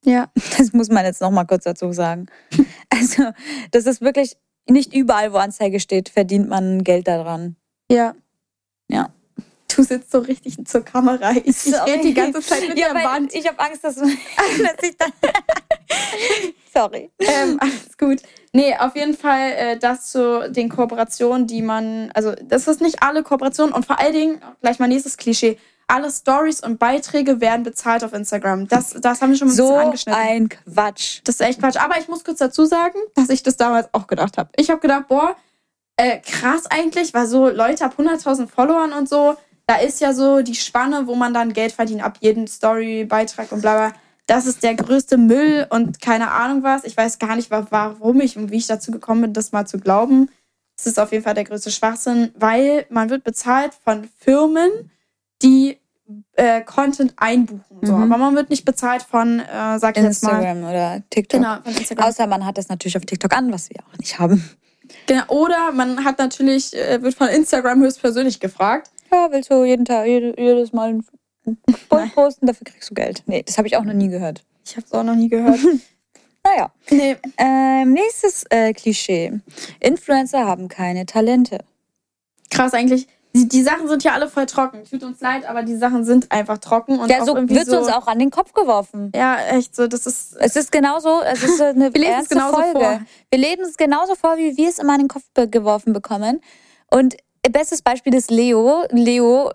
Ja. Das muss man jetzt noch mal kurz dazu sagen. Also, das ist wirklich nicht überall, wo Anzeige steht, verdient man Geld daran. Ja. Ja. Du sitzt so richtig zur Kamera. Ich, ich rede die ganze Zeit mit ja, der Wand. Ich habe Angst, dass, dass ich dann. Sorry. Ähm, alles gut. Nee, auf jeden Fall äh, das zu den Kooperationen, die man, also das ist nicht alle Kooperationen und vor allen Dingen, gleich mal nächstes Klischee, alle Stories und Beiträge werden bezahlt auf Instagram. Das, das haben wir schon mal so ein bisschen angeschnitten. ein Quatsch. Das ist echt Quatsch. Aber ich muss kurz dazu sagen, dass ich das damals auch gedacht habe. Ich habe gedacht, boah, äh, krass eigentlich, weil so Leute ab 100.000 Followern und so, da ist ja so die Spanne, wo man dann Geld verdient ab jedem Story-Beitrag und bla bla. Das ist der größte Müll und keine Ahnung was. Ich weiß gar nicht, warum ich und wie ich dazu gekommen bin, das mal zu glauben. Es ist auf jeden Fall der größte Schwachsinn, weil man wird bezahlt von Firmen, die äh, Content einbuchen. So. Mhm. Aber man wird nicht bezahlt von, äh, sag ich jetzt mal, Instagram oder TikTok. Genau, von Instagram. Außer man hat das natürlich auf TikTok an, was wir auch nicht haben. Genau. Oder man hat natürlich, äh, wird von Instagram höchstpersönlich gefragt. Ja, willst du jeden Tag, jede, jedes Mal ein Post posten, dafür kriegst du Geld. Nee, das habe ich auch noch nie gehört. Ich habe es auch noch nie gehört. Naja. nee. Ähm, nächstes äh, Klischee. Influencer haben keine Talente. Krass eigentlich. Die, die Sachen sind ja alle voll trocken. Tut uns leid, aber die Sachen sind einfach trocken. Und Ja, so wird so, uns auch an den Kopf geworfen. Ja, echt so. Das ist. Es ist genauso, es ist eine Wir es ernste genauso Folge. vor. Wir lesen es genauso vor, wie wir es immer an den Kopf geworfen bekommen. Und bestes Beispiel ist Leo. Leo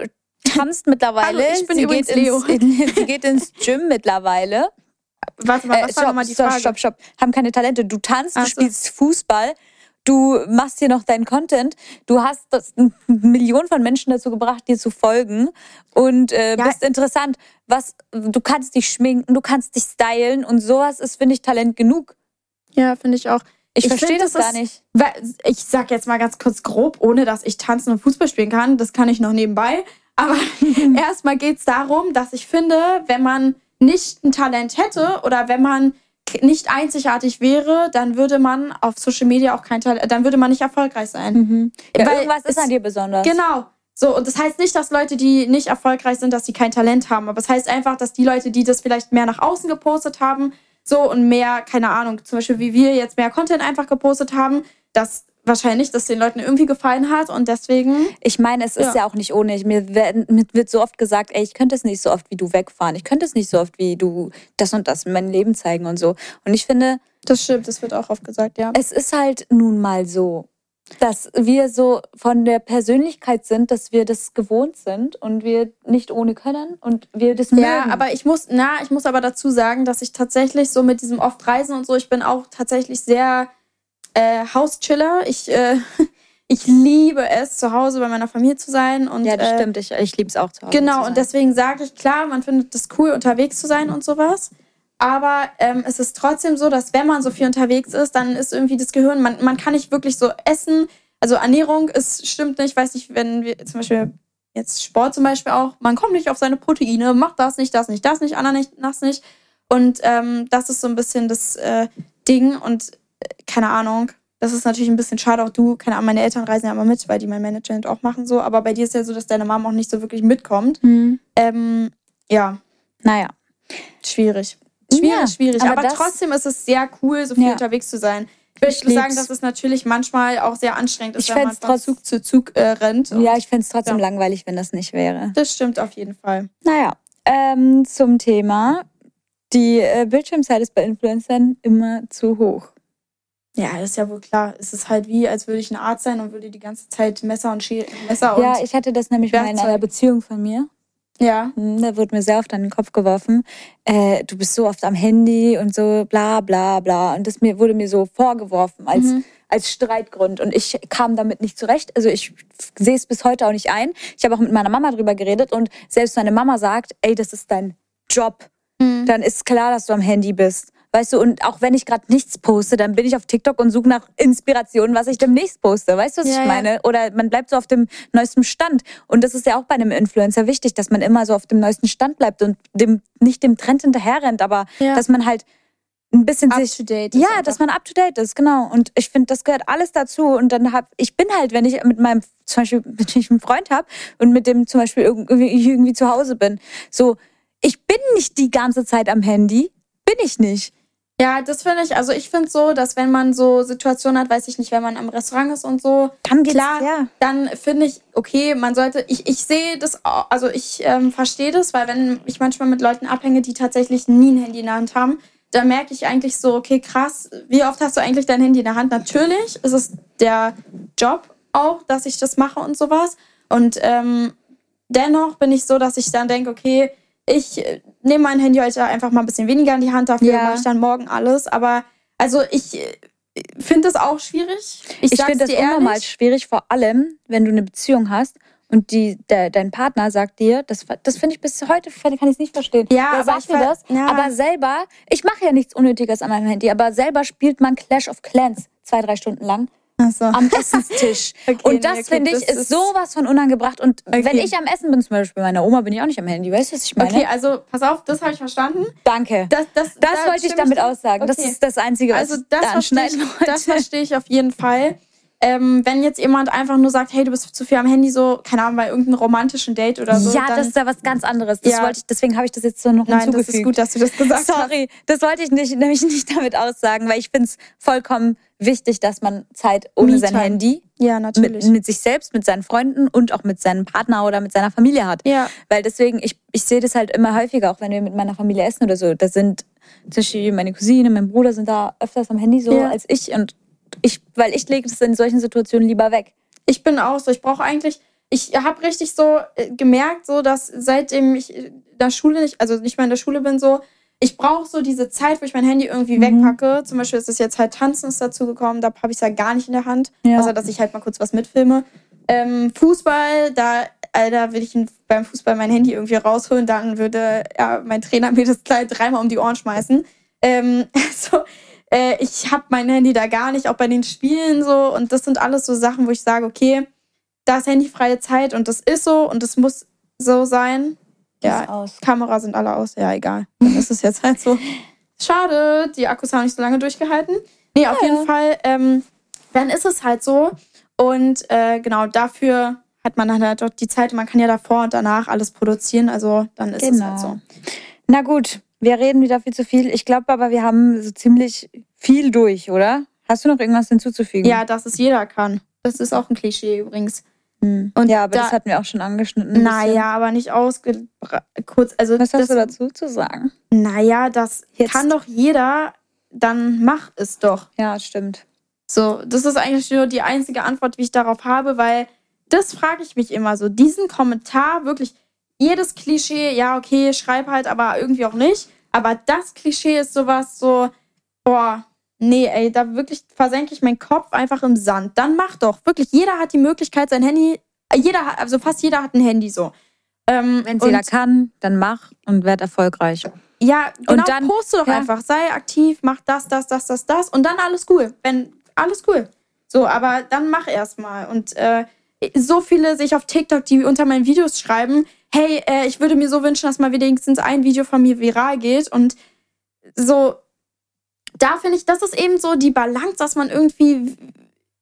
tanzt mittlerweile. Hallo, ich bin sie übrigens geht Leo. Ins, sie geht ins Gym mittlerweile. Warte mal, was Äh, war nochmal die stopp, Frage? stopp, stopp. Haben keine Talente. Du tanzt, Ach du so. spielst Fußball, du machst hier noch deinen Content, du hast das, eine Million von Menschen dazu gebracht, dir zu folgen und äh, Ja. bist interessant. Was, du kannst dich schminken, du kannst dich stylen und sowas ist, finde ich, Talent genug. Ja, finde ich auch. Ich, Ich verstehe das das gar ist- nicht. Weil, Ich sag jetzt mal ganz kurz grob, ohne dass ich tanzen und Fußball spielen kann. Das kann ich noch nebenbei. Aber erstmal geht es darum, dass ich finde, wenn man nicht ein Talent hätte oder wenn man nicht einzigartig wäre, dann würde man auf Social Media auch kein Talent, dann würde man nicht erfolgreich sein. Ja, Weil irgendwas ist an dir besonders. Genau. So, und das heißt nicht, dass Leute, die nicht erfolgreich sind, dass sie kein Talent haben. Aber es heißt einfach, dass die Leute, die das vielleicht mehr nach außen gepostet haben, so und mehr, keine Ahnung, zum Beispiel wie wir jetzt mehr Content einfach gepostet haben, dass wahrscheinlich das den Leuten irgendwie gefallen hat und deswegen. Ich meine, es ist ja, Ja. auch nicht ohne. Mir, wird so oft gesagt, ey, ich könnte es nicht so oft wie du wegfahren. Ich könnte es nicht so oft wie du das und das in meinem Leben zeigen und so. Und ich finde, Das stimmt, das wird auch oft gesagt, ja. es ist halt nun mal so, dass wir so von der Persönlichkeit sind, dass wir das gewohnt sind und wir nicht ohne können und wir das Ja, mögen. aber ich muss, na, ich muss aber dazu sagen, dass ich tatsächlich so mit diesem oft Reisen und so, ich bin auch tatsächlich sehr äh, Hauschiller. Ich, äh, ich liebe es, zu Hause bei meiner Familie zu sein. Und, ja, das äh, stimmt. Ich, ich liebe es auch zu Hause. Genau, zu und deswegen sage ich, klar, man findet es cool, unterwegs zu sein und sowas. Aber ähm, es ist trotzdem so, dass wenn man so viel unterwegs ist, dann ist irgendwie das Gehirn, man, man kann nicht wirklich so essen. Also Ernährung ist, stimmt nicht, weiß nicht, wenn wir zum Beispiel jetzt Sport zum Beispiel auch, man kommt nicht auf seine Proteine, macht das nicht, das nicht, das nicht, Anna nicht, das nicht. Und ähm, das ist so ein bisschen das äh, Ding und keine Ahnung. Das ist natürlich ein bisschen schade, auch du, keine Ahnung, meine Eltern reisen ja immer mit, weil die mein Management auch machen so. Aber bei dir ist ja so, dass deine Mom auch nicht so wirklich mitkommt. Hm. Ähm, ja, Naja. schwierig. Schwierig, Ja, schwierig. aber Aber, trotzdem ist es sehr cool, so viel Ja. unterwegs zu sein. Ich würde sagen, dass es natürlich manchmal auch sehr anstrengend ist, Ich wenn man von Zug zu Zug äh, rennt. Ja, ich fände es trotzdem Ja. langweilig, wenn das nicht wäre. das stimmt auf jeden Fall. Naja, ähm, zum Thema. Die äh, Bildschirmzeit ist bei Influencern immer zu hoch. Ja, das ist ja wohl klar. Es ist halt wie, als würde ich ein Arzt sein und würde die ganze Zeit Messer und Schä Messer Ja, ich hatte das nämlich mal in Werkzeug. einer Beziehung von mir. ja. Hm, Da wurde mir sehr oft an den Kopf geworfen, äh, du bist so oft am Handy und so bla bla bla. Und das mir, wurde mir so vorgeworfen als, Mhm. als Streitgrund. Und ich kam damit nicht zurecht. Also ich sehe es bis heute auch nicht ein. Ich habe auch mit meiner Mama drüber geredet und selbst meine Mama sagt, ey, das ist dein Job. Mhm. Dann ist klar, dass du am Handy bist. Weißt du, und auch wenn ich gerade nichts poste, dann bin ich auf TikTok und suche nach Inspiration, was ich demnächst poste. Weißt du, was Ja, ich ja. meine? Oder man bleibt so auf dem neuesten Stand. Und das ist ja auch bei einem Influencer wichtig, dass man immer so auf dem neuesten Stand bleibt und dem, nicht dem Trend hinterherrennt, aber Ja. dass man halt ein bisschen Up sich to date. ja, dass man up to date ist, genau. Und ich finde, das gehört alles dazu. Und dann hab ich bin halt, wenn ich mit meinem zum Beispiel, wenn ich einen Freund habe und mit dem zum Beispiel irgendwie, irgendwie zu Hause bin, so ich bin nicht die ganze Zeit am Handy, bin ich nicht. Ja, das finde ich, also ich finde so, dass wenn man so Situationen hat, weiß ich nicht, wenn man am Restaurant ist und so, Dann klar, ja. dann finde ich, okay, man sollte, ich, ich sehe das, also ich ähm, verstehe das, weil wenn ich manchmal mit Leuten abhänge, die tatsächlich nie ein Handy in der Hand haben, dann merke ich eigentlich so, okay, krass, wie oft hast du eigentlich dein Handy in der Hand? Natürlich ist es der Job auch, dass ich das mache und sowas. Und ähm, dennoch bin ich so, dass ich dann denke, okay, ich äh, nehme mein Handy heute einfach mal ein bisschen weniger in die Hand, dafür Ja. mache ich dann morgen alles. Aber also ich äh, finde es auch schwierig. Ich, Ich finde das dir unnormal ehrlich. schwierig, vor allem, wenn du eine Beziehung hast und die, der, dein Partner sagt dir, das, das finde ich bis heute, kann ich es nicht verstehen. Ja, der aber sagt ver- das, ja. aber selber, ich mache ja nichts Unnötiges an meinem Handy, aber selber spielt man Clash of Clans zwei, drei Stunden lang Achso. am Essenstisch. Okay, und das nee, okay, finde ich das ist ist- sowas von unangebracht. Und Okay. wenn ich am Essen bin, zum Beispiel bei meiner Oma, bin ich auch nicht am Handy. Weißt du, was ich meine? Okay, also pass auf, das habe ich verstanden. Danke. Das, das, Das da wollte ich damit dir- aussagen. Das ist das Einzige, was Also ich das da verstehe ich, wollte. das verstehe ich auf jeden Fall. Ähm, wenn jetzt jemand einfach nur sagt, hey, du bist zu viel am Handy, so, keine Ahnung, bei irgendeinem romantischen Date oder so. ja, dann, das ist ja was ganz anderes. Das Ja. wollte ich, deswegen habe ich das jetzt so noch Nein, das hinzugefügt. ist gut, dass du das gesagt hast. Sorry, das wollte ich nicht, nämlich nicht damit aussagen, weil ich finde es vollkommen wichtig, dass man Zeit ohne sein. Handy Ja, mit, mit sich selbst, mit seinen Freunden und auch mit seinem Partner oder mit seiner Familie hat. ja, Weil deswegen, ich, ich sehe das halt immer häufiger, auch wenn wir mit meiner Familie essen oder so. Da sind zum Beispiel meine Cousine, mein Bruder sind da öfters am Handy so Ja. als ich. Und ich, weil ich lege das in solchen Situationen lieber weg. ich bin auch so. Ich brauche eigentlich, ich habe richtig so äh, gemerkt, so, dass seitdem ich in der Schule nicht, also nicht mehr in der Schule bin, so, ich brauche so diese Zeit, wo ich mein Handy irgendwie Mhm. wegpacke. Zum Beispiel ist es jetzt halt Tanzen ist dazu gekommen, da habe ich es ja gar nicht in der Hand, Ja. außer dass ich halt mal kurz was mitfilme. Ähm, Fußball, da, Alter, will ich beim Fußball mein Handy irgendwie rausholen, dann würde ja, mein Trainer mir das gleich dreimal um die Ohren schmeißen. Ähm, also, äh, ich habe mein Handy da gar nicht, auch bei den Spielen so. Und das sind alles so Sachen, wo ich sage, okay, da ist handyfreie Zeit und das ist so und das muss so sein. Ja. Kamera sind alle aus, ja, egal. Dann ist es jetzt halt so. Schade, die Akkus haben nicht so lange durchgehalten. Nee, auf Ja, jeden ja. Fall, ähm, dann ist es halt so. Und äh, genau, dafür hat man dann halt auch die Zeit, man kann ja davor und danach alles produzieren, also dann ist es Genau. halt so. Na gut, wir reden wieder viel zu viel. Ich glaube aber, wir haben so ziemlich viel durch, oder? Hast du noch irgendwas hinzuzufügen? Ja, dass es jeder kann. Das ist auch ein Klischee übrigens. Hm. Und ja, aber da- das hatten wir auch schon angeschnitten. Naja, aber nicht ausge... Kurz, also Was hast das, du dazu zu sagen? Naja, das Jetzt- kann doch jeder, dann mach es doch. Ja, stimmt. So, das ist eigentlich nur die einzige Antwort, wie ich darauf habe, weil das frage ich mich immer so. Diesen Kommentar, wirklich jedes Klischee, ja, okay, schreib halt, aber irgendwie auch nicht. Aber das Klischee ist sowas so, boah, nee, ey, da wirklich versenke ich meinen Kopf einfach im Sand. Dann mach doch. Wirklich, jeder hat die Möglichkeit, sein Handy, äh, jeder hat, also fast jeder hat ein Handy so. Ähm, Wenn und- jeder kann, dann mach und werd erfolgreich. ja, genau, dann- poste doch ja. einfach. Sei aktiv, mach das, das, das, das, das und dann alles cool. Wenn, alles cool. So, aber dann mach erstmal. Und äh, so viele sich auf TikTok, die unter meinen Videos schreiben, hey, äh, ich würde mir so wünschen, dass mal wenigstens ein Video von mir viral geht. Und so, da finde ich, das ist eben so die Balance, dass man irgendwie,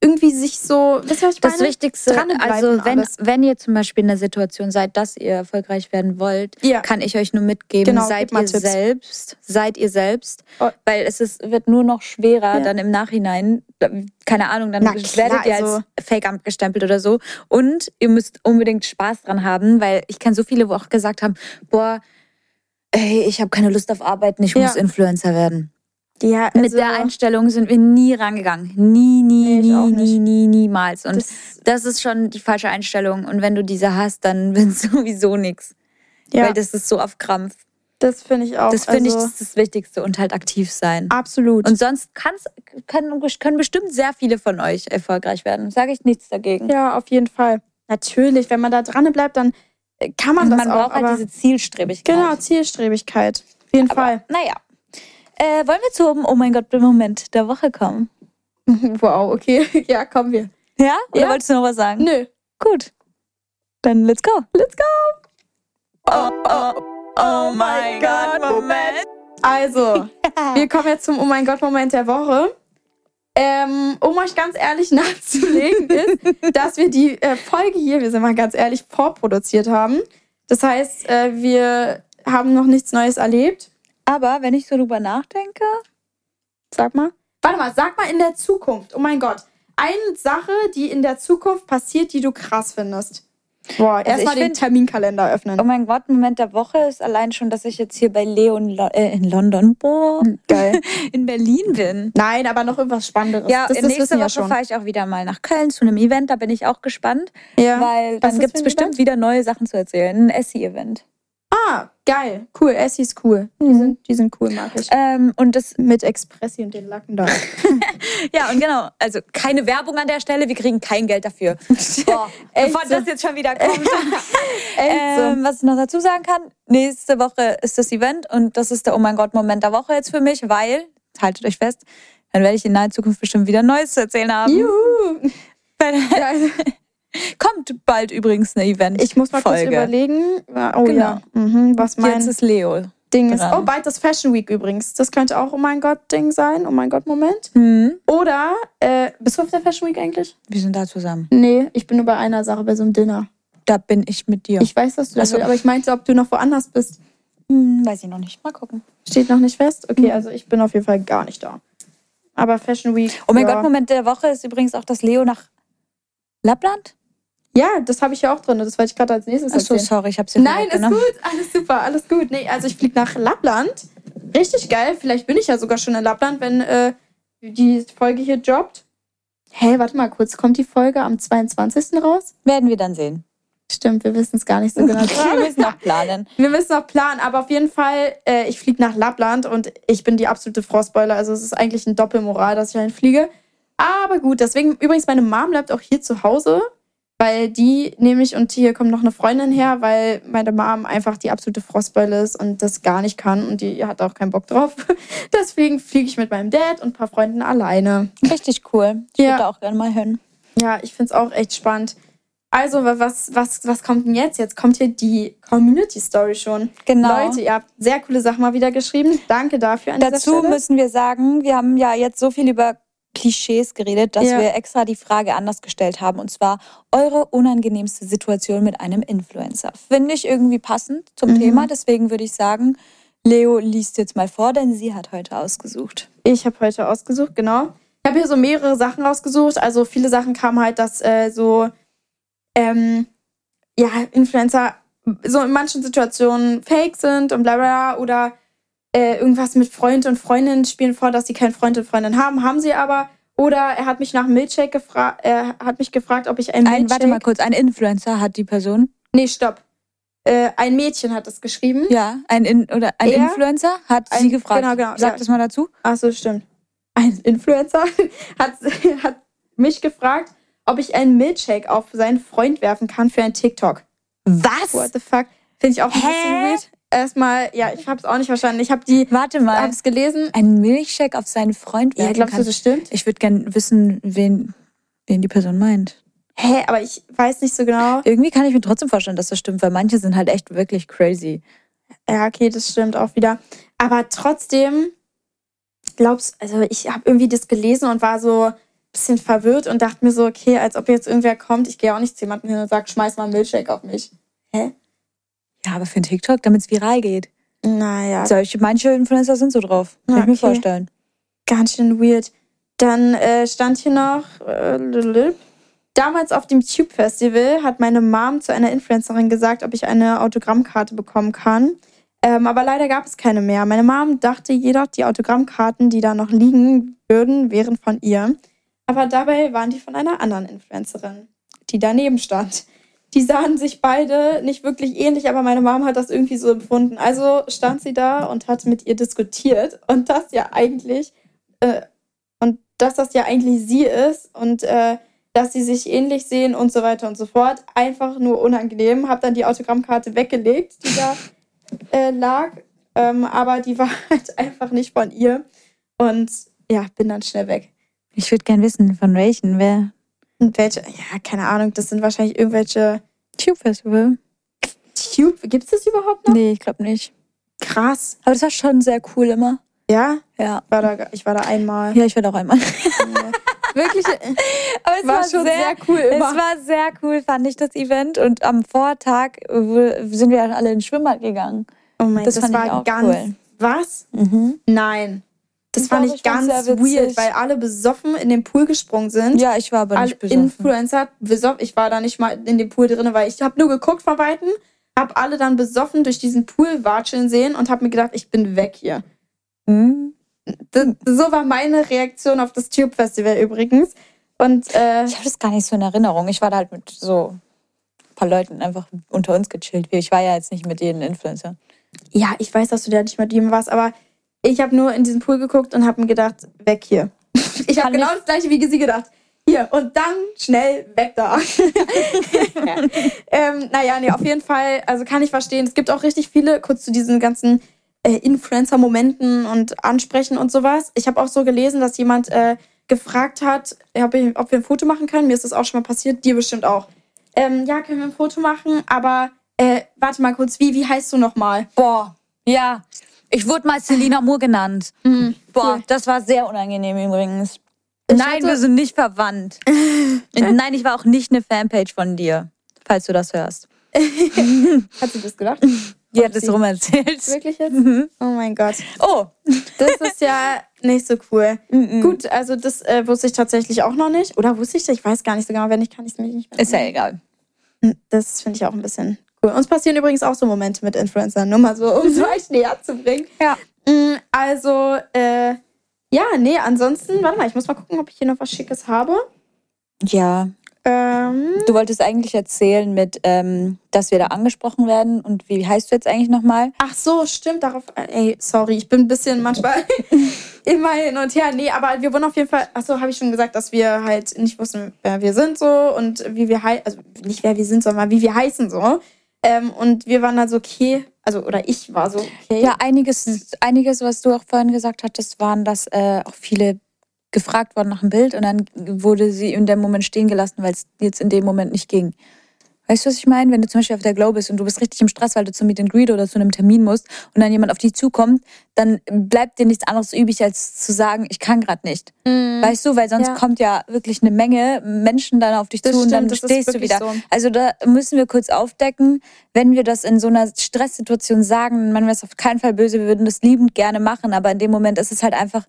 irgendwie sich so, Das meine? Wichtigste, Dranbleiben also wenn, alles. wenn ihr zum Beispiel in der Situation seid, dass ihr erfolgreich werden wollt, Ja. kann ich euch nur mitgeben, Genau, seid ihr Tipps. selbst, seid ihr selbst, Oh. weil es ist, wird nur noch schwerer Ja. dann im Nachhinein, keine Ahnung, dann Na werdet ihr also- als Fake abgestempelt oder so und ihr müsst unbedingt Spaß dran haben, weil ich kenne so viele, wo auch gesagt haben, boah, ey, ich habe keine Lust auf Arbeiten, ich Ja. muss Influencer werden. Ja, Mit also, der Einstellung sind wir nie rangegangen. Nie, nie, Nee, ich nie, nie, nie, niemals. Und das, das ist schon die falsche Einstellung. Und wenn du diese hast, dann wird sowieso nichts. ja, Weil das ist so auf Krampf. das finde ich auch. Das finde ich also, das, ist das Wichtigste und halt aktiv sein. absolut. Und sonst können, können bestimmt sehr viele von euch erfolgreich werden. Sage ich nichts dagegen. Ja, auf jeden Fall. Natürlich, wenn man da dran bleibt, dann äh, kann man Und das man auch. braucht halt diese Zielstrebigkeit. genau, Zielstrebigkeit. Auf jeden Aber, naja. Äh, wollen wir zum Oh mein Gott, Moment der Woche kommen? Wow, okay. Ja, kommen wir. Ja? Oder Ja. wolltest du noch was sagen? Nö. Gut. Dann let's go. Let's go. Oh, oh, oh mein Gott, Moment. Also, wir kommen jetzt zum Oh mein Gott Moment der Woche. Ähm, um euch ganz ehrlich nachzulegen, ist, dass wir die äh, Folge hier, wir sind mal ganz ehrlich, vorproduziert haben. Das heißt, äh, wir haben noch nichts Neues erlebt. Aber wenn ich so drüber nachdenke, Sag mal. Warte mal, sag mal in der Zukunft. Oh mein Gott. Eine Sache, die in der Zukunft passiert, die du krass findest. Boah, Also erstmal den find- Terminkalender öffnen. Oh mein Gott, Moment der Woche ist allein schon, dass ich jetzt hier bei Leo in, Lo äh, in London, boah, Geil. in Berlin bin. Nein, aber noch irgendwas Spannenderes. Ja, das, das nächste Woche fahre ich auch wieder mal nach Köln zu einem Event, da bin ich auch gespannt, Ja. weil dann gibt es bestimmt wieder neue Sachen zu erzählen. Ein Essie-Event. Ah, geil. Cool. Essie ist cool. Die, sind, die sind cool, mag ich. Ähm, und das, Mit Expressi und den Lacken da. ja, und genau, also keine Werbung an der Stelle, wir kriegen kein Geld dafür. Boah, bevor so. das jetzt schon wieder kommt. So. Ähm, was ich noch dazu sagen kann, nächste Woche ist das Event und das ist der Oh mein Gott Moment der Woche jetzt für mich, weil, haltet euch fest, dann werde ich in naher Zukunft bestimmt wieder Neues zu erzählen haben. Juhu. Weil- Ja, also, Kommt bald übrigens eine Event. ich muss mal kurz Folge. überlegen. Oh Genau. ja. Mhm, was mein Jetzt ist Leo. Ding ist. Oh, bald das Fashion Week übrigens. Das könnte auch Oh mein Gott-Ding sein. Oh mein Gott-Moment. Hm. Oder, äh, bist du auf der Fashion Week eigentlich? Wir sind da zusammen. Nee, ich bin nur bei einer Sache, bei so einem Dinner. Da bin ich mit dir. Ich weiß, dass du das Ach so. willst, aber ich meinte, ob du noch woanders bist. Hm, weiß ich noch nicht. Mal gucken. Steht noch nicht fest? Okay, Mhm. also ich bin auf jeden Fall gar nicht da. Aber Fashion Week. Oh mein ja. Gott, Moment der Woche ist übrigens auch das Leo nach Lappland. Ja, das habe ich ja auch drin. Das wollte ich gerade als nächstes Achso, erzählen. sorry, ich hab's dir Nein, ist gut, alles super, alles gut. Nee, also ich fliege nach Lappland. Richtig geil. Vielleicht bin ich ja sogar schon in Lappland, wenn äh, die Folge hier droppt. Hey, warte mal kurz. Kommt die Folge am 22. raus? Werden wir dann sehen. Stimmt, wir wissen es gar nicht so genau. wir müssen noch planen. Wir müssen noch planen, aber auf jeden Fall, äh, ich fliege nach Lappland und ich bin die absolute Frostbeule. Also es ist eigentlich ein Doppelmoral, dass ich dahin fliege. Aber gut, deswegen, übrigens, meine Mom bleibt auch hier zu Hause, weil die nämlich, und hier kommt noch eine Freundin her, weil meine Mom einfach die absolute Frostbeule ist und das gar nicht kann und die hat auch keinen Bock drauf. Deswegen fliege ich mit meinem Dad und ein paar Freunden alleine. Richtig cool. Ich Ja. würde auch gerne mal hin. Ja, ich finde es auch echt spannend. Also, wa- was, was, was kommt denn jetzt? Jetzt kommt hier die Community Story schon. Genau. Leute, ihr habt sehr coole Sachen mal wieder geschrieben. Danke dafür an Dazu müssen wir sagen, wir haben ja jetzt so viel über Klischees geredet, dass Ja. wir extra die Frage anders gestellt haben. Und zwar eure unangenehmste Situation mit einem Influencer. Finde ich irgendwie passend zum Mhm. Thema. Deswegen würde ich sagen, Leo liest jetzt mal vor, denn sie hat heute ausgesucht. Ich habe heute ausgesucht, genau. Ich habe hier so mehrere Sachen rausgesucht. Also viele Sachen kamen halt, dass äh, so ähm, ja, Influencer so in manchen Situationen fake sind und bla bla bla. oder äh, irgendwas mit Freund und Freundin spielen vor, dass sie keinen Freund und Freundin haben, haben sie aber. Oder er hat mich nach einem Milkshake gefragt, er hat mich gefragt, ob ich einen Ein, Milkshake... warte mal kurz, ein Influencer hat die Person. Nee, stopp. Äh, ein Mädchen hat es geschrieben. Ja, ein In oder ein Er? Influencer hat Ein- sie gefragt. genau, genau, Sag ja. das mal dazu. Ach so, stimmt. Ein Influencer hat, hat mich gefragt, ob ich einen Milkshake auf seinen Freund werfen kann für einen TikTok. Was? What the fuck? Finde ich auch ein Hä? bisschen weird. Erstmal, ja, ich habe es auch nicht verstanden. Ich habe die, Warte habe mal. es gelesen. Ein Milchshake auf seinen Freund Ja, glaubst du, kann. das stimmt? Ich würde gerne wissen, wen, wen die Person meint. Hä, aber ich weiß nicht so genau. Irgendwie kann ich mir trotzdem vorstellen, dass das stimmt, weil manche sind halt echt wirklich crazy. Ja, okay, das stimmt auch wieder. Aber trotzdem, glaubst also ich habe irgendwie das gelesen und war so ein bisschen verwirrt und dachte mir so, okay, als ob jetzt irgendwer kommt, ich gehe auch nicht zu jemandem hin und sage, schmeiß mal einen Milkshake auf mich. Hä? Ja, aber für einen TikTok, damit es viral geht. Naja, Solche, manche Influencer sind so drauf. Kann ich mir Okay. vorstellen. ganz schön weird. Dann äh, stand hier noch, äh, damals auf dem Tube Festival hat meine Mom zu einer Influencerin gesagt, ob ich eine Autogrammkarte bekommen kann. Ähm, aber leider gab es keine mehr. Meine Mom dachte jedoch, die Autogrammkarten, die da noch liegen würden, wären von ihr. Aber dabei waren die von einer anderen Influencerin, die daneben stand. Die sahen sich beide nicht wirklich ähnlich, aber meine Mom hat das irgendwie so empfunden. Also stand sie da und hat mit ihr diskutiert und das ja eigentlich äh, und dass das ja eigentlich sie ist und äh, dass sie sich ähnlich sehen und so weiter und so fort. Einfach nur unangenehm. Hab dann die Autogrammkarte weggelegt, die da äh, lag, ähm, aber die war halt einfach nicht von ihr und ja, bin dann schnell weg. Ich würde gern wissen, von welchen, wer. Und welche, ja, keine Ahnung, das sind wahrscheinlich irgendwelche Tube Festival? Tube. Gibt es das überhaupt noch? Nee, ich glaube nicht. Krass. Aber das war schon sehr cool immer. Ja, Ja. war da, ich war da einmal. Ja, ich werde auch einmal. Wirklich, Aber es war schon sehr, cool immer. Es war sehr cool, fand ich das Event. Und am Vortag äh, sind wir alle ins Schwimmbad gegangen. oh mein, das das, fand ich war auch ganz. cool. Was? Mhm. Nein. Das fand ich ich ganz weird, weil alle besoffen in den Pool gesprungen sind. Ja, ich war aber alle nicht besoffen. Influencer besoffen. Ich war da nicht mal in dem Pool drin, weil ich habe nur geguckt von Weitem, habe alle dann besoffen durch diesen Pool watscheln sehen und habe mir gedacht, ich bin weg hier. Hm? Das, so war meine Reaktion auf das Tube Festival übrigens. Und äh, Ich habe das gar nicht so in Erinnerung. Ich war da halt mit so ein paar Leuten einfach unter uns gechillt. Ich war ja jetzt nicht mit jedem Influencer. ja, ich weiß, dass du da nicht mit ihm warst, aber ich habe nur in diesen Pool geguckt und habe mir gedacht, weg hier. Ich habe genau das gleiche wie sie gedacht. Hier und dann schnell weg da. ja. ähm, naja, nee, auf jeden Fall, also kann ich verstehen. Es gibt auch richtig viele, kurz zu diesen ganzen äh, Influencer-Momenten und Ansprechen und sowas. Ich habe auch so gelesen, dass jemand äh, gefragt hat, ob, ich, ob wir ein Foto machen können. Mir ist das auch schon mal passiert, dir bestimmt auch. Ähm, ja, können wir ein Foto machen, aber äh, warte mal kurz, wie, wie heißt du nochmal? Boah, ja. Ich wurde mal Selina Moore genannt. Mhm. Boah, Cool. das war sehr unangenehm übrigens. Ich Nein, wir sind nicht verwandt. Nein, ich war auch nicht eine Fanpage von dir, falls du das hörst. Hat sie das gedacht? Die hat es sie- rum erzählt. Wirklich jetzt? Mhm. Oh mein Gott. Oh. Das ist ja nicht so cool. Mhm. Gut, also das äh, wusste ich tatsächlich auch noch nicht. Oder wusste ich das? Ich weiß gar nicht so genau. Wenn nicht, kann ich es mir nicht mehr Ist ja egal. Das finde ich auch ein bisschen cool. Uns passieren übrigens auch so Momente mit Influencern, nur mal so, um es euch näher zu bringen. Ja. Mm, Also, äh, ja, nee, ansonsten, warte mal, ich muss mal gucken, ob ich hier noch was Schickes habe. Ja. Ähm, Du wolltest eigentlich erzählen mit, ähm, dass wir da angesprochen werden. Und wie heißt du jetzt eigentlich nochmal? ach so, stimmt, darauf, ey, sorry, ich bin ein bisschen manchmal immer hin und her. Nee, aber wir wurden auf jeden Fall, ach so, habe ich schon gesagt, dass wir halt nicht wussten, wer wir sind so und wie wir heißen, also nicht wer wir sind, sondern wie wir heißen so. Ähm, und wir waren dann so, okay, also, oder ich war so, okay. Ja, einiges, einiges, was du auch vorhin gesagt hattest, waren, dass äh, auch viele gefragt wurden nach einem Bild und dann wurde sie in dem Moment stehen gelassen, weil es jetzt in dem Moment nicht ging. Weißt du, was ich meine? Wenn du zum Beispiel auf der Glow bist und du bist richtig im Stress, weil du zum Meet and Greet oder zu einem Termin musst und dann jemand auf dich zukommt, dann bleibt dir nichts anderes übrig, als zu sagen, ich kann gerade nicht. Mhm. Weißt du, weil sonst Ja. kommt ja wirklich eine Menge Menschen dann auf dich Das zu und dann stimmt, das ist stehst du wieder. so. Also da müssen wir kurz aufdecken, wenn wir das in so einer Stresssituation sagen, man wäre es auf keinen Fall böse, wir würden das liebend gerne machen, aber in dem Moment ist es halt einfach,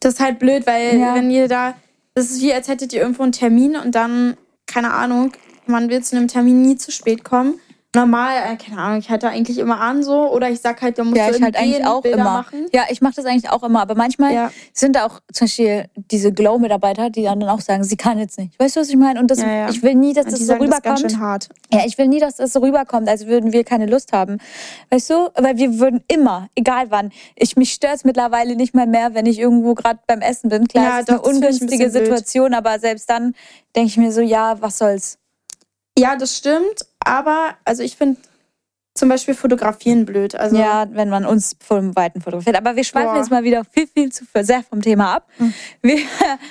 Das ist halt blöd, weil Ja. wenn ihr da, das ist wie, als hättet ihr irgendwo einen Termin und dann, keine Ahnung, man will zu einem Termin nie zu spät kommen. Normal, äh, keine Ahnung, ich halte eigentlich immer an so oder ich sag halt, da musst ja, du ich halt eigentlich auch Bilder immer. machen. Ja, ich mache das eigentlich auch immer, aber manchmal Ja. sind da auch zum Beispiel diese Glow-Mitarbeiter, die dann auch sagen, sie kann jetzt nicht. Weißt du, was ich meine? Und das, Ja, ja. ich will nie, dass das so sagen das ganz rüberkommt. schön hart. Ja, ich will nie, dass das so rüberkommt, als würden wir keine Lust haben. Weißt du? Weil wir würden immer, egal wann, ich mich stört's mittlerweile nicht mal mehr, wenn ich irgendwo gerade beim Essen bin. Klar, Ja, ist doch, eine ungünstige. Situation, aber selbst dann denke ich mir so, ja, was soll's. Ja, das stimmt, aber also ich finde zum Beispiel fotografieren blöd. Also Ja, wenn man uns vom Weiten fotografiert. Aber wir schweifen Boah. jetzt mal wieder viel, viel zu sehr vom Thema ab. Wir,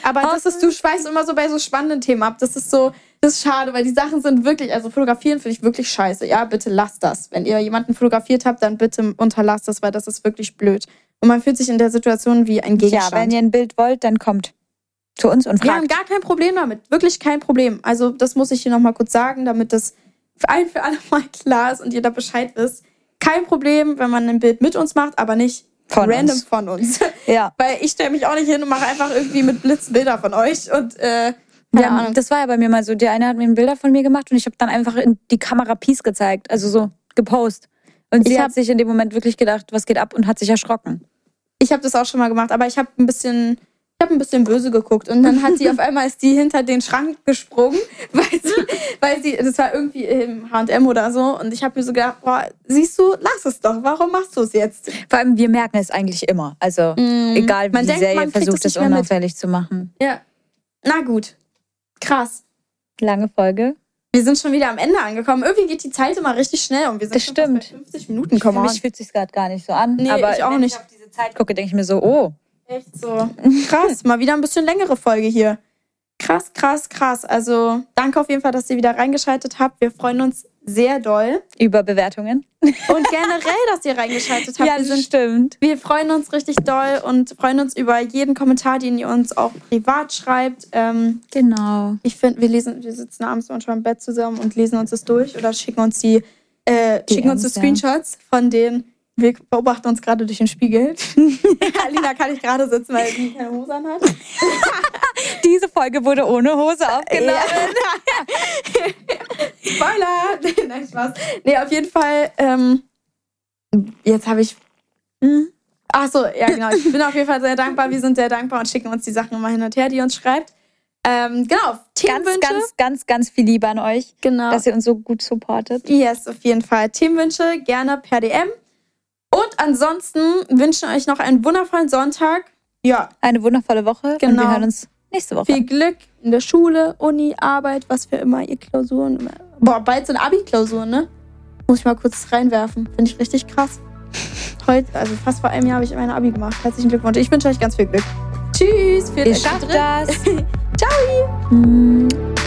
Aber das ist, du schweißt immer so bei so spannenden Themen ab. Das ist so, das ist schade, weil die Sachen sind wirklich, also fotografieren finde ich wirklich scheiße. Ja, bitte lasst das. Wenn ihr jemanden fotografiert habt, dann bitte unterlasst das, weil das ist wirklich blöd. Und man fühlt sich in der Situation wie ein ja, Gegenstand. wenn ihr ein Bild wollt, dann kommt zu uns und Wir haben fragt. gar kein Problem damit. Wirklich kein Problem. Also, das muss ich hier nochmal kurz sagen, damit das für ein für alle Mal klar ist und ihr da Bescheid wisst. Kein Problem, wenn man ein Bild mit uns macht, aber nicht Von random uns. von uns. ja. Weil ich stelle mich auch nicht hin und mache einfach irgendwie mit Blitz Bilder von euch und äh, Ja, Ahnung. das war ja bei mir mal so. Der eine hat mir Bilder von mir gemacht und ich habe dann einfach in die Kamera Peace gezeigt, also so gepostet. Und sie Ich hat hab- sich in dem Moment wirklich gedacht, was geht ab und hat sich erschrocken. Ich habe das auch schon mal gemacht, aber ich habe ein bisschen, ich habe ein bisschen böse geguckt und dann hat sie auf einmal ist die hinter den Schrank gesprungen, weil sie, weil sie, das war irgendwie im H&M oder so und ich habe mir so gedacht, boah, siehst du, lass es doch, warum machst du es jetzt? Vor allem, wir merken es eigentlich immer. Also egal, wie. Man die denkt, Serie versucht, es mehr mit. unauffällig zu machen. Ja, na gut, krass. Lange Folge. Wir sind schon wieder am Ende angekommen. Irgendwie geht die Zeit immer richtig schnell und wir sind Das schon stimmt. bei 50 Minuten. Für mich fühlt es gerade gar nicht so an. Nee, aber ich auch wenn nicht. ich auf diese Zeit gucke, denke ich mir so, oh, Echt so. Krass, mal wieder ein bisschen längere Folge hier. Krass, krass, krass. Also danke auf jeden Fall, dass ihr wieder reingeschaltet habt. Wir freuen uns sehr doll. über Bewertungen. Und generell, dass ihr reingeschaltet habt. wir, sind, stimmt. wir freuen uns richtig doll und freuen uns über jeden Kommentar, den ihr uns auch privat schreibt. Ähm, Genau. ich finde, wir lesen, wir sitzen abends manchmal im Bett zusammen und lesen uns das durch oder schicken uns die, äh, schicken uns die ja. Screenshots von den Wir beobachten uns gerade durch den Spiegel. Alina kann nicht gerade sitzen, weil sie keine Hose an hat. Diese Folge wurde ohne Hose aufgenommen. Ja. Spoiler! Nein, Spaß. Nee, auf jeden Fall. Ähm, jetzt habe ich. Hm? Ach so, ja, genau. Ich bin auf jeden Fall sehr dankbar. Wir sind sehr dankbar und schicken uns die Sachen immer hin und her, die uns schreibt. Ähm, genau, Ganz, Themenwünsche. ganz, ganz, ganz viel Liebe an euch, genau. dass ihr uns so gut supportet. Yes, auf jeden Fall. Themenwünsche gerne per DM. Und ansonsten wünschen euch noch einen wundervollen Sonntag. Ja, Eine wundervolle Woche und Genau. wir hören uns nächste Woche. viel Glück in der Schule, Uni, Arbeit, was für immer ihr Klausuren. Boah, bald sind Abi-Klausuren, ne? Muss ich mal kurz reinwerfen. Finde ich richtig krass. Heute, also fast vor einem Jahr habe ich meine Abi gemacht. Herzlichen Glückwunsch. Ich wünsche euch ganz viel Glück. Tschüss. Viel Ihr schafft das. Ciao.